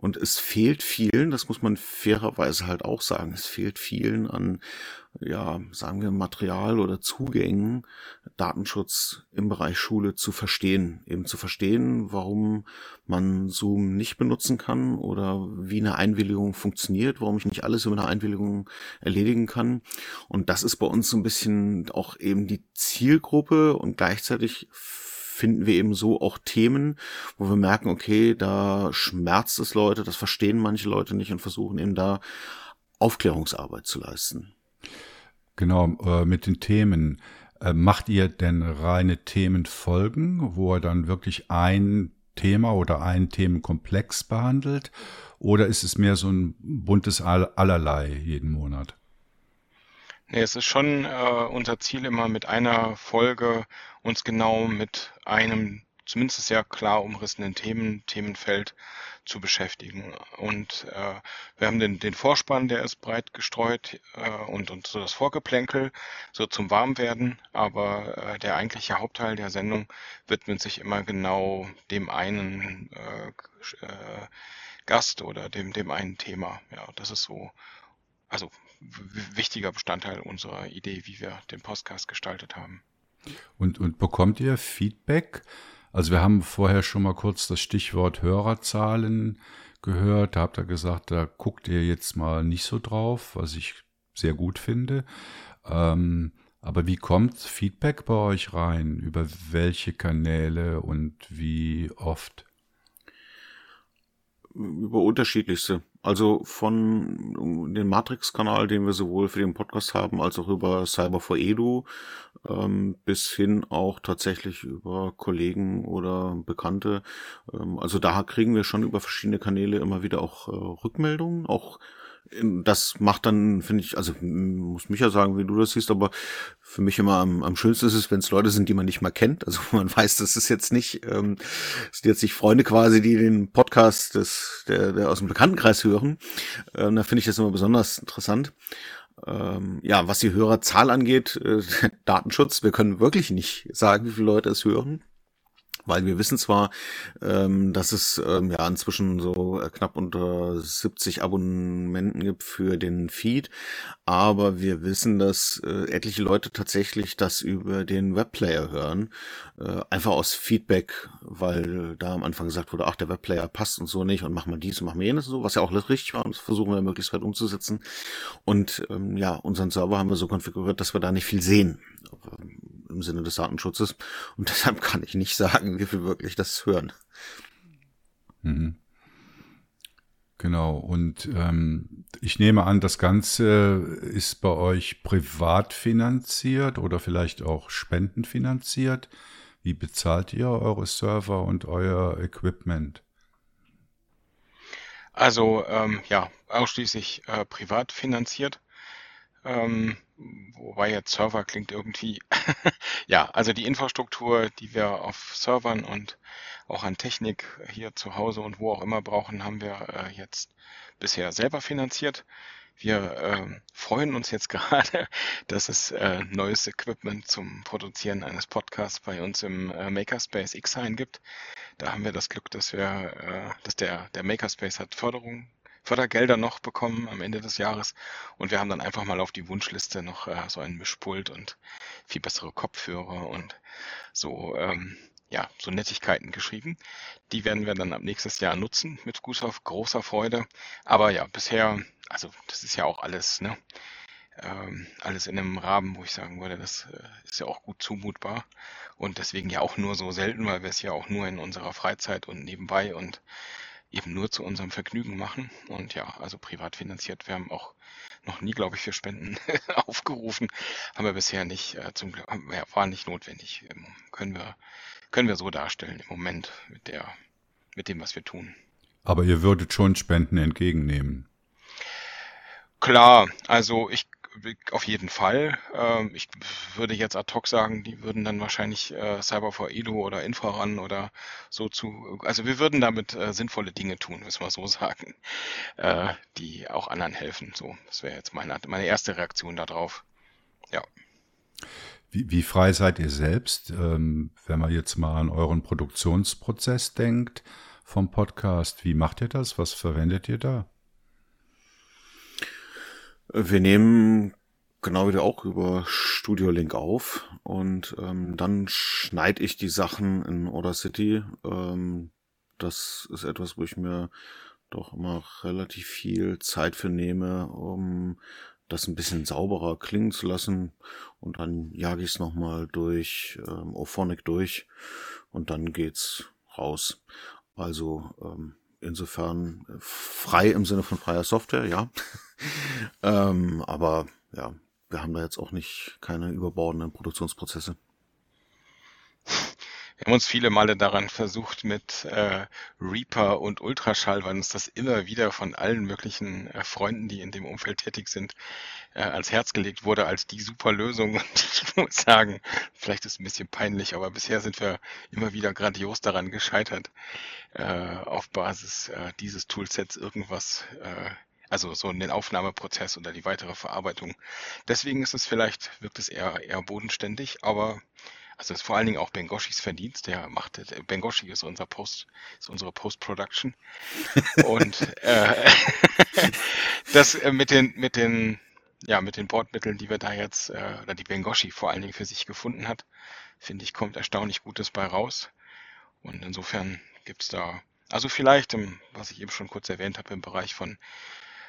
Und es fehlt vielen, das muss man fairerweise halt auch sagen, es fehlt vielen an, ja, sagen wir Material oder Zugängen, Datenschutz im Bereich Schule zu verstehen. Eben zu verstehen, warum man Zoom nicht benutzen kann oder wie eine Einwilligung funktioniert, warum ich nicht alles über eine Einwilligung erledigen kann. Und das ist bei uns so ein bisschen auch eben die Zielgruppe und gleichzeitig finden wir eben so auch Themen, wo wir merken, okay, da schmerzt es Leute, das verstehen manche Leute nicht und versuchen eben da Aufklärungsarbeit zu leisten. Genau, äh, mit den Themen. Äh, macht ihr denn reine Themenfolgen, wo er dann wirklich ein Thema oder einen Themenkomplex behandelt? Oder ist es mehr so ein buntes Allerlei jeden Monat? Nee, es ist schon äh, unser Ziel immer mit einer Folge uns genau mit einem zumindest sehr klar umrissenen Themen, Themenfeld zu beschäftigen. Und äh, wir haben den, den Vorspann, der ist breit gestreut äh, und, und so das Vorgeplänkel, so zum Warmwerden. Aber äh, der eigentliche Hauptteil der Sendung widmet sich immer genau dem einen äh, äh, Gast oder dem, dem einen Thema. Ja, das ist so, also wichtiger Bestandteil unserer Idee, wie wir den Podcast gestaltet haben. Und, und bekommt ihr Feedback? Also wir haben vorher schon mal kurz das Stichwort Hörerzahlen gehört. Da habt ihr gesagt, da guckt ihr jetzt mal nicht so drauf, was ich sehr gut finde. Ähm, aber wie kommt Feedback bei euch rein? Über welche Kanäle und wie oft? Über unterschiedlichste. Also von dem Matrix-Kanal, den wir sowohl für den Podcast haben, als auch über Cyber for Edu, ähm, bis hin auch tatsächlich über Kollegen oder Bekannte. Ähm, also da kriegen wir schon über verschiedene Kanäle immer wieder auch äh, Rückmeldungen, auch das macht dann, finde ich, also muss mich ja sagen, wie du das siehst, aber für mich immer am, am schönsten ist es, wenn es Leute sind, die man nicht mal kennt. Also man weiß, das ist jetzt nicht, ähm, sind jetzt nicht Freunde quasi, die den Podcast des, der, der aus dem Bekanntenkreis hören. Ähm, da finde ich das immer besonders interessant. Ähm, ja, was die Hörerzahl angeht, äh, Datenschutz, wir können wirklich nicht sagen, wie viele Leute es hören. Weil wir wissen zwar, ähm, dass es ähm, ja inzwischen so äh, knapp unter 70 Abonnenten gibt für den Feed, aber wir wissen, dass äh, etliche Leute tatsächlich das über den Webplayer hören, äh, einfach aus Feedback, weil da am Anfang gesagt wurde, ach, der Webplayer passt und so nicht und mach mal dies und mach mal jenes und so, was ja auch richtig war und das versuchen wir möglichst weit umzusetzen. Und ähm, ja, unseren Server haben wir so konfiguriert, dass wir da nicht viel sehen im Sinne des Datenschutzes. Und deshalb kann ich nicht sagen, wie viel wirklich das hören. Mhm. Genau, und ähm, ich nehme an, das Ganze ist bei euch privat finanziert oder vielleicht auch spendenfinanziert. Wie bezahlt ihr eure Server und euer Equipment? Also ähm, ja, ausschließlich äh, privat finanziert. Ähm, wobei jetzt Server klingt irgendwie, ja, also die Infrastruktur, die wir auf Servern und auch an Technik hier zu Hause und wo auch immer brauchen, haben wir äh, jetzt bisher selber finanziert. Wir äh, freuen uns jetzt gerade, dass es äh, neues Equipment zum Produzieren eines Podcasts bei uns im äh, Makerspace Xhain gibt. Da haben wir das Glück, dass wir, äh, dass der, der Makerspace hat Förderung Fördergelder noch bekommen am Ende des Jahres. Und wir haben dann einfach mal auf die Wunschliste noch äh, so ein Mischpult und viel bessere Kopfhörer und so, ähm, ja, so Nettigkeiten geschrieben. Die werden wir dann ab nächstes Jahr nutzen mit großer, großer Freude. Aber ja, bisher, also das ist ja auch alles, ne? Ähm, alles in einem Rahmen, wo ich sagen würde, das äh, ist ja auch gut zumutbar und deswegen ja auch nur so selten, weil wir es ja auch nur in unserer Freizeit und nebenbei und eben nur zu unserem Vergnügen machen. Und ja, also privat finanziert. Wir haben auch noch nie, glaube ich, für Spenden aufgerufen. Haben wir bisher nicht, äh, zum Glück, ja, war nicht notwendig. Ähm, können wir, können wir so darstellen im Moment mit der, mit dem, was wir tun. Aber ihr würdet schon Spenden entgegennehmen. Klar, also ich auf jeden Fall. Ähm, ich würde jetzt ad hoc sagen, die würden dann wahrscheinlich äh, Cyber for Edu oder Infraran oder so zu, also wir würden damit äh, sinnvolle Dinge tun, müssen wir so sagen, äh, die auch anderen helfen. So, das wäre jetzt meine, meine erste Reaktion darauf. Ja. Wie, wie frei seid ihr selbst, ähm, wenn man jetzt mal an euren Produktionsprozess denkt vom Podcast? Wie macht ihr das? Was verwendet ihr da? Wir nehmen genau wie du auch über Studio Link auf und ähm, dann schneide ich die Sachen in Order City. Ähm, das ist etwas, wo ich mir doch immer relativ viel Zeit für nehme, um das ein bisschen sauberer klingen zu lassen. Und dann jage ich es nochmal durch ähm, Ophonic durch und dann geht's raus. Also ähm, insofern frei im Sinne von freier Software, ja. ähm, aber ja, wir haben da jetzt auch nicht keine überbordenden Produktionsprozesse. Wir haben uns viele Male daran versucht mit äh, Reaper und Ultraschall, weil uns das immer wieder von allen möglichen äh, Freunden, die in dem Umfeld tätig sind, äh, ans Herz gelegt wurde als die super Lösung. Und ich muss sagen, vielleicht ist es ein bisschen peinlich, aber bisher sind wir immer wieder grandios daran gescheitert, äh, auf Basis äh, dieses Toolsets irgendwas äh, also so den Aufnahmeprozess oder die weitere Verarbeitung. Deswegen ist es vielleicht, wirkt es eher, eher bodenständig, aber also ist vor allen Dingen auch Bengoshis Verdienst, der macht, Bengoshi ist unser Post, ist unsere Post-Production. Und äh, das äh, mit den, mit den, ja, mit den Bordmitteln, die wir da jetzt, äh, oder die Bengoshi vor allen Dingen für sich gefunden hat, finde ich, kommt erstaunlich Gutes bei raus. Und insofern gibt's da, also vielleicht, im, was ich eben schon kurz erwähnt habe, im Bereich von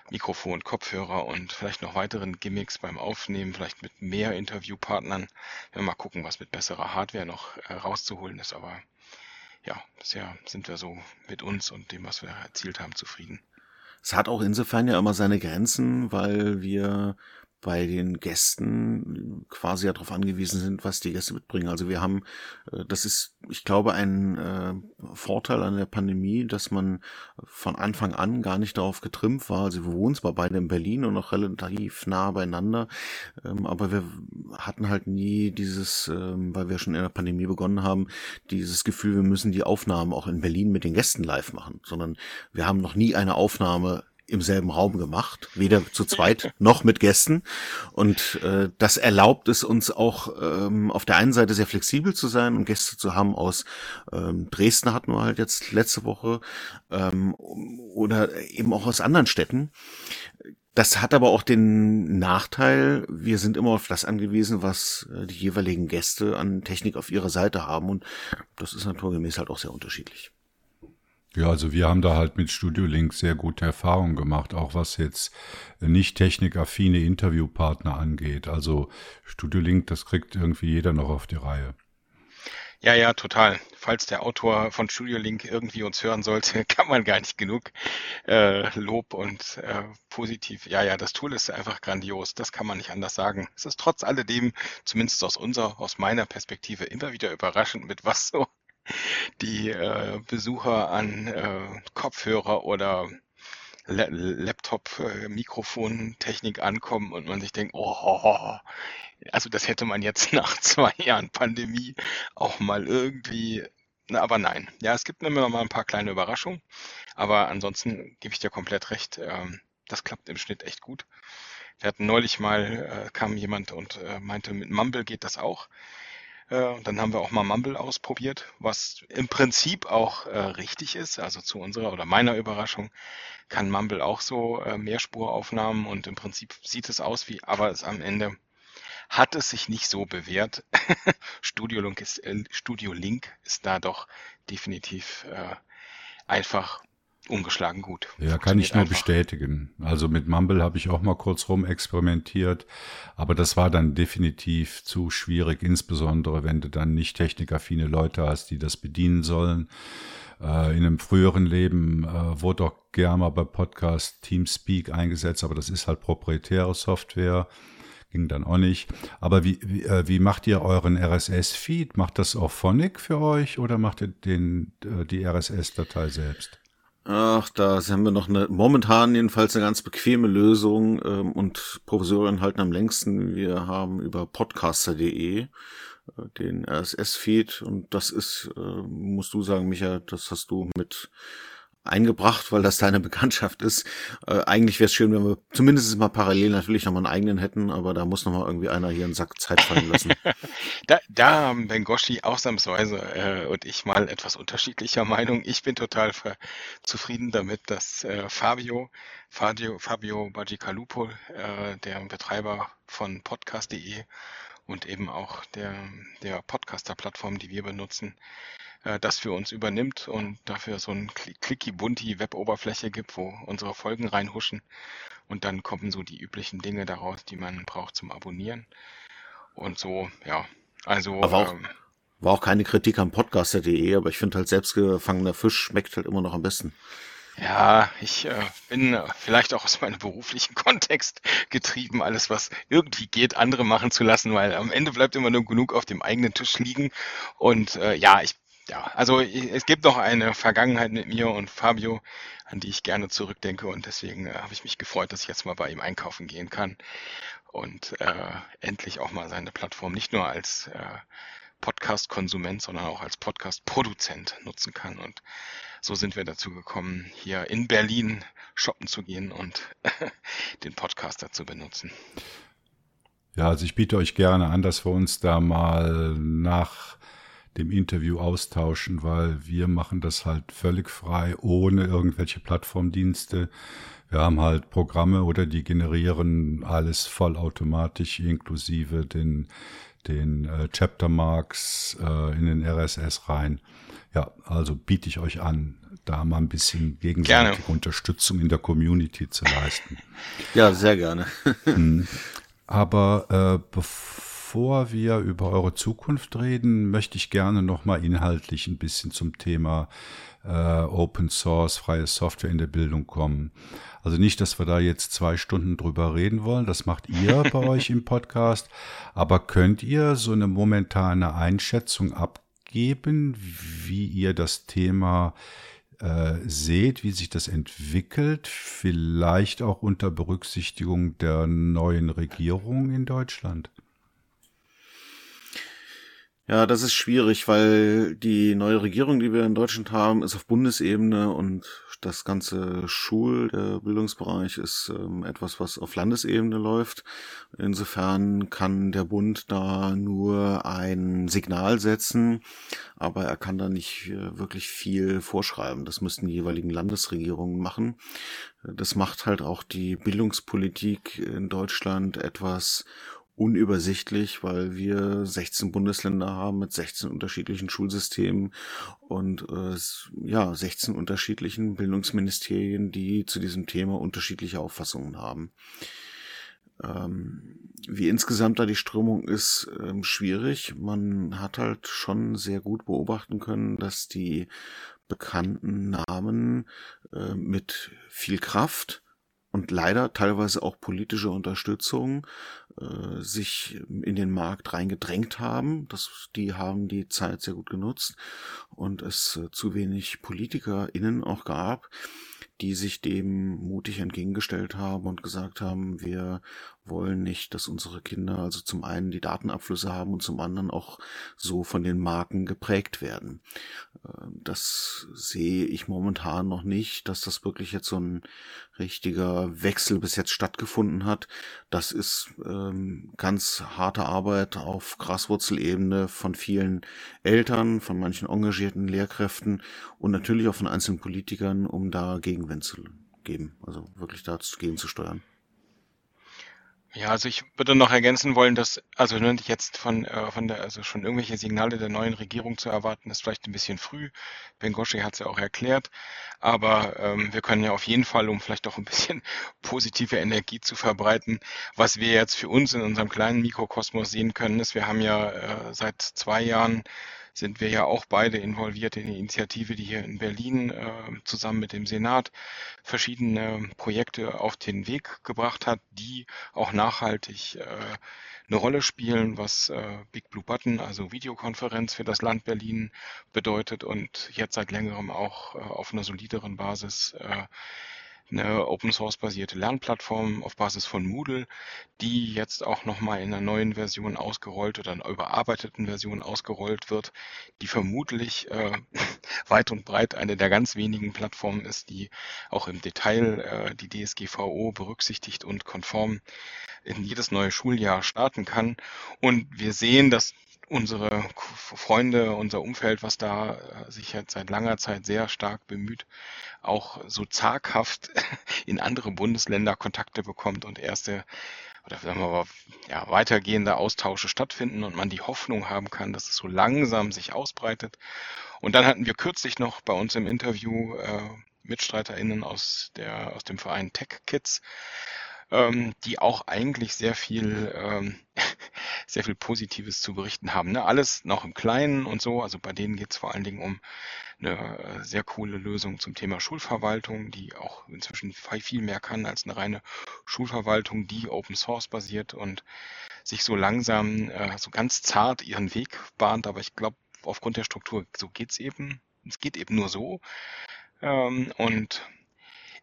Mikrofon, Kopfhörer und vielleicht noch weiteren Gimmicks beim Aufnehmen, vielleicht mit mehr Interviewpartnern. Wir mal gucken, was mit besserer Hardware noch äh, rauszuholen ist. Aber ja, bisher sind wir so mit uns und dem, was wir erzielt haben, zufrieden. Es hat auch insofern ja immer seine Grenzen, weil wir bei den Gästen quasi ja darauf angewiesen sind, was die Gäste mitbringen. Also wir haben, äh, das ist, ich glaube, ein äh, Vorteil an der Pandemie, dass man von Anfang an gar nicht darauf getrimmt war. Also wir wohnen zwar beide in Berlin und noch relativ nah beieinander, ähm, aber wir hatten halt nie dieses, ähm, weil wir schon in der Pandemie begonnen haben, dieses Gefühl, wir müssen die Aufnahmen auch in Berlin mit den Gästen live machen, sondern wir haben noch nie eine Aufnahme im selben Raum gemacht, weder zu zweit noch mit Gästen. Und äh, das erlaubt es uns auch ähm, auf der einen Seite sehr flexibel zu sein und Gäste zu haben aus ähm, Dresden hatten wir halt jetzt letzte Woche ähm, oder eben auch aus anderen Städten. Das hat aber auch den Nachteil, wir sind immer auf das angewiesen, was äh, die jeweiligen Gäste an Technik auf ihrer Seite haben und das ist naturgemäß halt auch sehr unterschiedlich. Ja, also wir haben da halt mit Studio Link sehr gute Erfahrungen gemacht, auch was jetzt nicht technikaffine Interviewpartner angeht. Also Studio Link, das kriegt irgendwie jeder noch auf die Reihe. Ja, ja, total. Falls der Autor von Studio Link irgendwie uns hören sollte, kann man gar nicht genug äh, Lob und äh, positiv. Ja, ja, das Tool ist einfach grandios. Das kann man nicht anders sagen. Es ist trotz alledem, zumindest aus unserer, aus meiner Perspektive, immer wieder überraschend, mit was so die äh, Besucher an äh, Kopfhörer oder La Laptop-Mikrofon-Technik äh, ankommen und man sich denkt, oh, also das hätte man jetzt nach zwei Jahren Pandemie auch mal irgendwie, na, aber nein. Ja, es gibt immer mal ein paar kleine Überraschungen, aber ansonsten gebe ich dir komplett recht, ähm, das klappt im Schnitt echt gut. Wir hatten neulich mal, äh, kam jemand und äh, meinte, mit Mumble geht das auch. Äh, dann haben wir auch mal Mumble ausprobiert, was im Prinzip auch äh, richtig ist. Also zu unserer oder meiner Überraschung kann Mumble auch so äh, Mehrspuraufnahmen und im Prinzip sieht es aus wie, aber es am Ende hat es sich nicht so bewährt. Studio Link ist, Studio Link ist da doch definitiv einfach ungeschlagen gut. Ja, kann ich nur einfach. bestätigen. Also mit Mumble habe ich auch mal kurz rum experimentiert, aber das war dann definitiv zu schwierig, insbesondere wenn du dann nicht technikaffine Leute hast, die das bedienen sollen. Äh, in einem früheren Leben äh, wurde auch gerne mal bei Podcast Teamspeak eingesetzt, aber das ist halt proprietäre Software ging dann auch nicht. Aber wie, wie, äh, wie macht ihr euren RSS-Feed? Macht das auch Phonic für euch oder macht ihr den, die RSS-Datei selbst? Ach, da haben wir noch eine, momentan jedenfalls eine ganz bequeme Lösung ähm, und Provisorien halten am längsten. Wir haben über podcaster.de äh, den RSS-Feed und das ist, äh, musst du sagen, Micha, das hast du mit eingebracht, weil das deine Bekanntschaft ist. Äh, eigentlich wäre es schön, wenn wir zumindest mal parallel natürlich noch mal einen eigenen hätten, aber da muss noch mal irgendwie einer hier einen Sack Zeit fallen lassen. da, da haben Bengoshi ausnahmsweise äh, und ich mal etwas unterschiedlicher Meinung. Ich bin total zufrieden damit, dass äh, Fabio, Fabio, Fabio Bagicalupo, äh, der Betreiber von podcast.de und eben auch der, der Podcaster-Plattform, die wir benutzen, äh, das für uns übernimmt und dafür so ein clicky-bunti Web-Oberfläche gibt, wo unsere Folgen reinhuschen. Und dann kommen so die üblichen Dinge daraus, die man braucht zum Abonnieren. Und so, ja, also. Aber auch, ähm, war auch keine Kritik am Podcaster.de, aber ich finde halt selbstgefangener Fisch schmeckt halt immer noch am besten. Ja, ich äh, bin äh, vielleicht auch aus meinem beruflichen Kontext getrieben, alles was irgendwie geht, andere machen zu lassen, weil am Ende bleibt immer nur genug auf dem eigenen Tisch liegen. Und äh, ja, ich ja, also es gibt noch eine Vergangenheit mit mir und Fabio, an die ich gerne zurückdenke und deswegen äh, habe ich mich gefreut, dass ich jetzt mal bei ihm einkaufen gehen kann und äh, endlich auch mal seine Plattform nicht nur als äh, Podcast-Konsument, sondern auch als Podcast-Produzent nutzen kann. Und so sind wir dazu gekommen, hier in Berlin shoppen zu gehen und den Podcaster zu benutzen. Ja, also ich biete euch gerne an, dass wir uns da mal nach dem Interview austauschen, weil wir machen das halt völlig frei, ohne irgendwelche Plattformdienste. Wir haben halt Programme oder die generieren alles vollautomatisch inklusive den, den äh, Chapter Marks äh, in den RSS rein. Ja, also biete ich euch an, da mal ein bisschen gegenseitige gerne. Unterstützung in der Community zu leisten. Ja, sehr gerne. Hm. Aber äh, bevor bevor wir über eure Zukunft reden, möchte ich gerne nochmal inhaltlich ein bisschen zum Thema äh, Open Source, freie Software in der Bildung kommen. Also nicht, dass wir da jetzt zwei Stunden drüber reden wollen, das macht ihr bei euch im Podcast, aber könnt ihr so eine momentane Einschätzung abgeben, wie ihr das Thema äh, seht, wie sich das entwickelt, vielleicht auch unter Berücksichtigung der neuen Regierung in Deutschland? Ja, das ist schwierig, weil die neue Regierung, die wir in Deutschland haben, ist auf Bundesebene und das ganze Schul-, der Bildungsbereich ist ähm, etwas, was auf Landesebene läuft. Insofern kann der Bund da nur ein Signal setzen, aber er kann da nicht äh, wirklich viel vorschreiben. Das müssten die jeweiligen Landesregierungen machen. Das macht halt auch die Bildungspolitik in Deutschland etwas unübersichtlich, weil wir 16 Bundesländer haben mit 16 unterschiedlichen Schulsystemen und äh, ja, 16 unterschiedlichen Bildungsministerien, die zu diesem Thema unterschiedliche Auffassungen haben. Ähm, wie insgesamt da die Strömung ist, ähm, schwierig. Man hat halt schon sehr gut beobachten können, dass die bekannten Namen äh, mit viel Kraft und leider teilweise auch politische Unterstützung äh, sich in den Markt reingedrängt haben. Das, die haben die Zeit sehr gut genutzt und es äh, zu wenig PolitikerInnen auch gab, die sich dem mutig entgegengestellt haben und gesagt haben, wir wollen nicht, dass unsere Kinder also zum einen die Datenabflüsse haben und zum anderen auch so von den Marken geprägt werden. Ähm, das sehe ich momentan noch nicht, dass das wirklich jetzt so ein richtiger Wechsel bis jetzt stattgefunden hat. Das ist ähm, ganz harte Arbeit auf Graswurzelebene von vielen Eltern, von manchen engagierten Lehrkräften und natürlich auch von einzelnen Politikern, um da Gegenwind zu geben, also wirklich dazu gegen zu steuern. Ja, also ich würde noch ergänzen wollen, dass, also ne, jetzt von, äh, von der, also schon irgendwelche Signale der neuen Regierung zu erwarten, ist vielleicht ein bisschen früh. Bengoshi hat es ja auch erklärt. Aber ähm, wir können ja auf jeden Fall, um vielleicht auch ein bisschen positive Energie zu verbreiten, was wir jetzt für uns in unserem kleinen Mikrokosmos sehen können, ist, wir haben ja äh, seit zwei Jahren sind wir ja auch beide involviert in die Initiative, die hier in Berlin äh, zusammen mit dem Senat verschiedene Projekte auf den Weg gebracht hat, die auch nachhaltig äh, eine Rolle spielen, was äh, Big Blue Button, also Videokonferenz für das Land Berlin bedeutet und jetzt seit längerem auch äh, auf einer solideren Basis äh, eine Open Source basierte Lernplattform auf Basis von Moodle, die jetzt auch nochmal in einer neuen Version ausgerollt oder einer überarbeiteten Version ausgerollt wird, die vermutlich äh, weit und breit eine der ganz wenigen Plattformen ist, die auch im Detail äh, die DSGVO berücksichtigt und konform in jedes neue Schuljahr starten kann. Und wir sehen, dass unsere Freunde, unser Umfeld, was da äh, sich jetzt seit langer Zeit sehr stark bemüht, auch so zaghaft in andere Bundesländer Kontakte bekommt und erste oder sagen wir mal, ja, weitergehende Austausche stattfinden und man die Hoffnung haben kann, dass es so langsam sich ausbreitet. Und dann hatten wir kürzlich noch bei uns im Interview äh, MitstreiterInnen aus, der, aus dem Verein Tech Kids, ähm, die auch eigentlich sehr viel, ähm, sehr viel Positives zu berichten haben. Ne? Alles noch im Kleinen und so. Also bei denen geht es vor allen Dingen um eine äh, sehr coole Lösung zum Thema Schulverwaltung, die auch inzwischen viel mehr kann als eine reine Schulverwaltung, die Open Source basiert und sich so langsam, äh, so ganz zart ihren Weg bahnt. Aber ich glaube, aufgrund der Struktur, so geht's eben. Es geht eben nur so. Ähm, und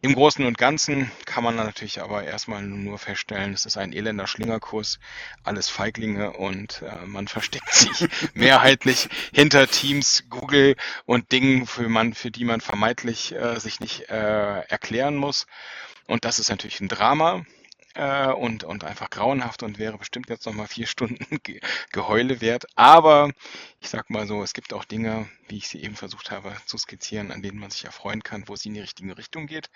im Großen und Ganzen kann man natürlich aber erstmal nur feststellen, es ist ein elender Schlingerkurs, alles Feiglinge und äh, man versteckt sich mehrheitlich hinter Teams, Google und Dingen, für, man, für die man vermeintlich äh, sich nicht äh, erklären muss. Und das ist natürlich ein Drama äh, und, und einfach grauenhaft und wäre bestimmt jetzt nochmal vier Stunden Ge Geheule wert. Aber ich sag mal so, es gibt auch Dinge, wie ich sie eben versucht habe zu skizzieren, an denen man sich erfreuen kann, wo es in die richtige Richtung geht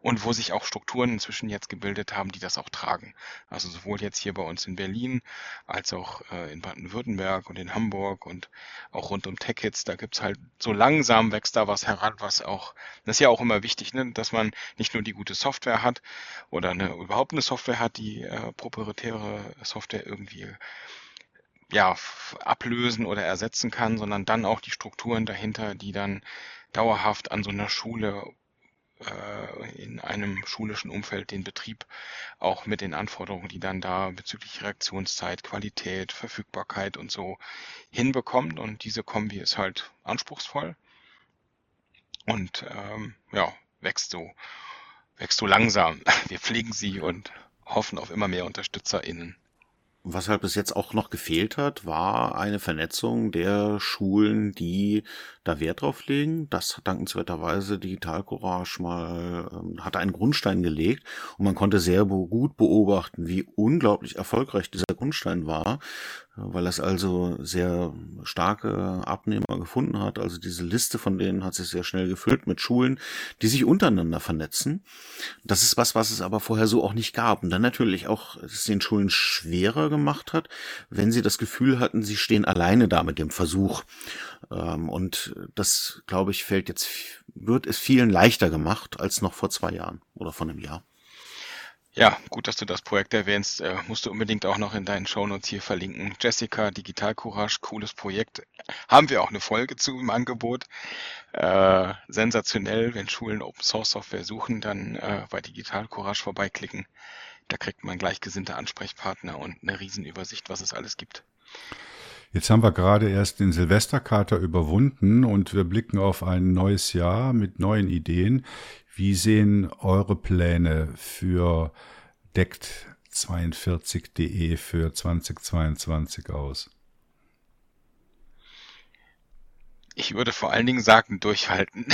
und wo sich auch Strukturen inzwischen jetzt gebildet haben, die das auch tragen. Also sowohl jetzt hier bei uns in Berlin als auch äh, in Baden-Württemberg und in Hamburg und auch rund um Tech-Hits, da gibt's halt so langsam wächst da was heran, was auch, das ist ja auch immer wichtig, ne, dass man nicht nur die gute Software hat oder eine, überhaupt eine Software hat, die äh, proprietäre Software irgendwie ja, ablösen oder ersetzen kann, sondern dann auch die Strukturen dahinter, die dann dauerhaft an so einer Schule äh, in einem schulischen Umfeld den Betrieb auch mit den Anforderungen, die dann da bezüglich Reaktionszeit, Qualität, Verfügbarkeit und so hinbekommt. Und diese Kombi ist halt anspruchsvoll und ähm, ja, wächst so, wächst so langsam. Wir pflegen sie und hoffen auf immer mehr UnterstützerInnen. Was halt bis jetzt auch noch gefehlt hat, war eine Vernetzung der Schulen, die da Wert drauf legen. Das hat dankenswerterweise Digital Courage mal, ähm, hat einen Grundstein gelegt und man konnte sehr gut beobachten, wie unglaublich erfolgreich dieser Grundstein war weil es also sehr starke Abnehmer gefunden hat. Also diese Liste von denen hat sich sehr schnell gefüllt mit Schulen, die sich untereinander vernetzen. Das ist was, was es aber vorher so auch nicht gab. Und dann natürlich auch es den Schulen schwerer gemacht hat, wenn sie das Gefühl hatten, sie stehen alleine da mit dem Versuch. Ähm, und das, glaube ich, fällt jetzt, wird es vielen leichter gemacht als noch vor zwei Jahren oder vor einem Jahr. Ja, gut, dass du das Projekt erwähnst. Äh, musst du unbedingt auch noch in deinen Shownotes hier verlinken. Jessica, Digital Courage, cooles Projekt. Haben wir auch eine Folge zu im Angebot. Äh, sensationell, wenn Schulen Open Source Software suchen, dann äh, bei Digital Courage vorbeiklicken. Da kriegt man gleichgesinnte Ansprechpartner und eine Riesenübersicht, was es alles gibt. Jetzt haben wir gerade erst den Silvesterkater überwunden und wir blicken auf ein neues Jahr mit neuen Ideen. Wie sehen eure Pläne für deckt42.de für 2022 aus? Ich würde vor allen Dingen sagen, durchhalten.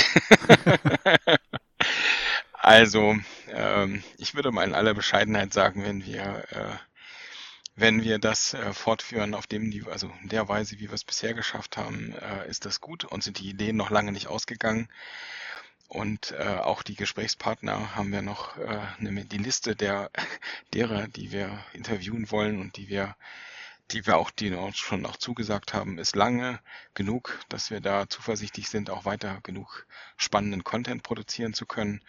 also, ähm, ich würde mal in aller Bescheidenheit sagen, wenn wir, äh, wenn wir das äh, fortführen auf dem Niveau, also in der Weise, wie wir es bisher geschafft haben, äh, ist das gut und sind die Ideen noch lange nicht ausgegangen. Und äh, auch die Gesprächspartner haben wir noch äh, eine, die Liste der derer, die wir interviewen wollen und die wir, die wir auch, die uns schon auch zugesagt haben, ist lange genug, dass wir da zuversichtlich sind, auch weiter genug spannenden Content produzieren zu können.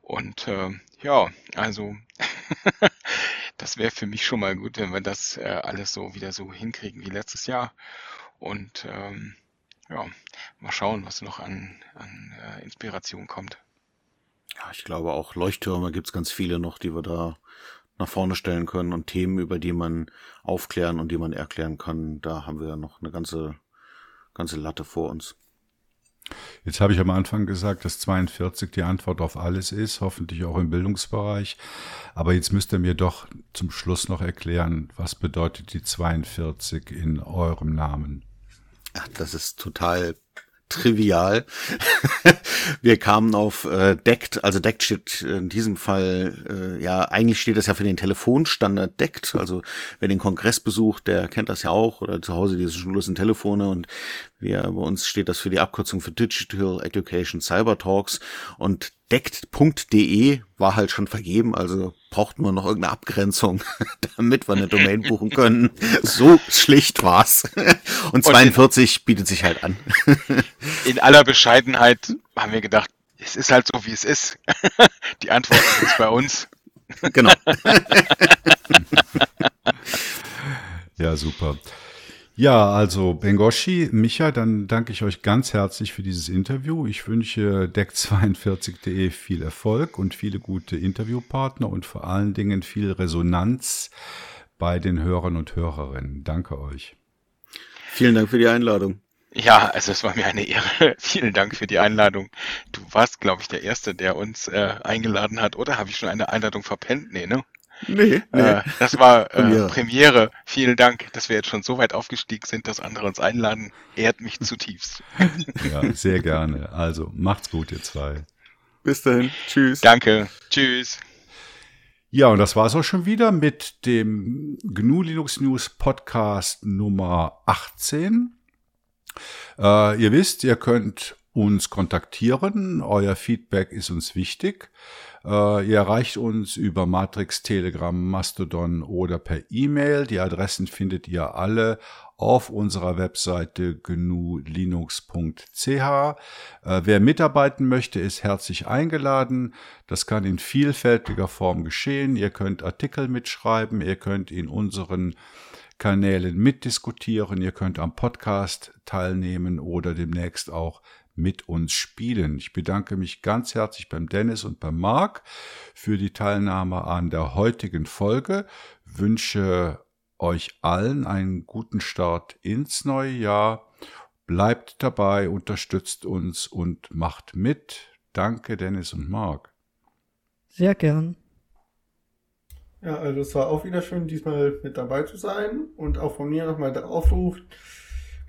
Und äh, ja, also das wäre für mich schon mal gut, wenn wir das äh, alles so wieder so hinkriegen wie letztes Jahr. Und ähm, ja, mal schauen, was noch an, an äh, Inspiration kommt. Ja, ich glaube auch Leuchttürme gibt's ganz viele noch, die wir da nach vorne stellen können und Themen, über die man aufklären und die man erklären kann. Da haben wir noch eine ganze, ganze Latte vor uns. Jetzt habe ich am Anfang gesagt, dass 42 die Antwort auf alles ist, hoffentlich auch im Bildungsbereich. Aber jetzt müsst ihr mir doch zum Schluss noch erklären, was bedeutet die 42 in eurem Namen? Ach, das ist total trivial. wir kamen auf äh, DECT, also DECT steht in diesem Fall, äh, ja, eigentlich steht das ja für den Telefonstandard DECT. Also wer den Kongress besucht, der kennt das ja auch oder zu Hause diese schullosen Telefone und wir, bei uns steht das für die Abkürzung für Digital Education Cyber Talks und deckt.de war halt schon vergeben, also brauchten wir noch irgendeine Abgrenzung, damit wir eine Domain buchen können. So schlicht war's. Und 42 in, bietet sich halt an. In aller Bescheidenheit haben wir gedacht, es ist halt so, wie es ist. Die Antwort ist bei uns. Genau. Ja, super. Ja, also Bengoshi, Micha, dann danke ich euch ganz herzlich für dieses Interview. Ich wünsche deck42.de viel Erfolg und viele gute Interviewpartner und vor allen Dingen viel Resonanz bei den Hörern und Hörerinnen. Danke euch. Vielen Dank für die Einladung. Ja, also es war mir eine Ehre. Vielen Dank für die Einladung. Du warst, glaube ich, der Erste, der uns äh, eingeladen hat. Oder habe ich schon eine Einladung verpennt? Nee, ne? Nee, nee. Äh, das war äh, Premiere. Premiere. Vielen Dank, dass wir jetzt schon so weit aufgestiegen sind, dass andere uns einladen. Ehrt mich zutiefst. Ja, sehr gerne. Also macht's gut, ihr zwei. Bis dahin. Tschüss. Danke. Tschüss. Ja, und das war's auch schon wieder mit dem GNU Linux News Podcast Nummer 18. Äh, ihr wisst, ihr könnt uns kontaktieren. Euer Feedback ist uns wichtig. Äh, ihr erreicht uns über Matrix, Telegram, Mastodon oder per E-Mail. Die Adressen findet ihr alle auf unserer Webseite gnulinux.ch. Äh, wer mitarbeiten möchte, ist herzlich eingeladen. Das kann in vielfältiger Form geschehen. Ihr könnt Artikel mitschreiben, ihr könnt in unseren Kanälen mitdiskutieren, ihr könnt am Podcast teilnehmen oder demnächst auch mit uns spielen. Ich bedanke mich ganz herzlich beim Dennis und beim Marc für die Teilnahme an der heutigen Folge, wünsche euch allen einen guten Start ins neue Jahr. Bleibt dabei, unterstützt uns und macht mit. Danke, Dennis und Marc. Sehr gern. Ja, also es war auch wieder schön, diesmal mit dabei zu sein und auch von mir nochmal der Aufruf,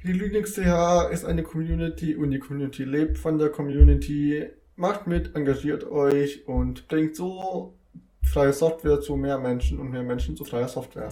die Linux.ch ist eine Community und die Community lebt von der Community. Macht mit, engagiert euch und bringt so freie Software zu mehr Menschen und mehr Menschen zu freier Software.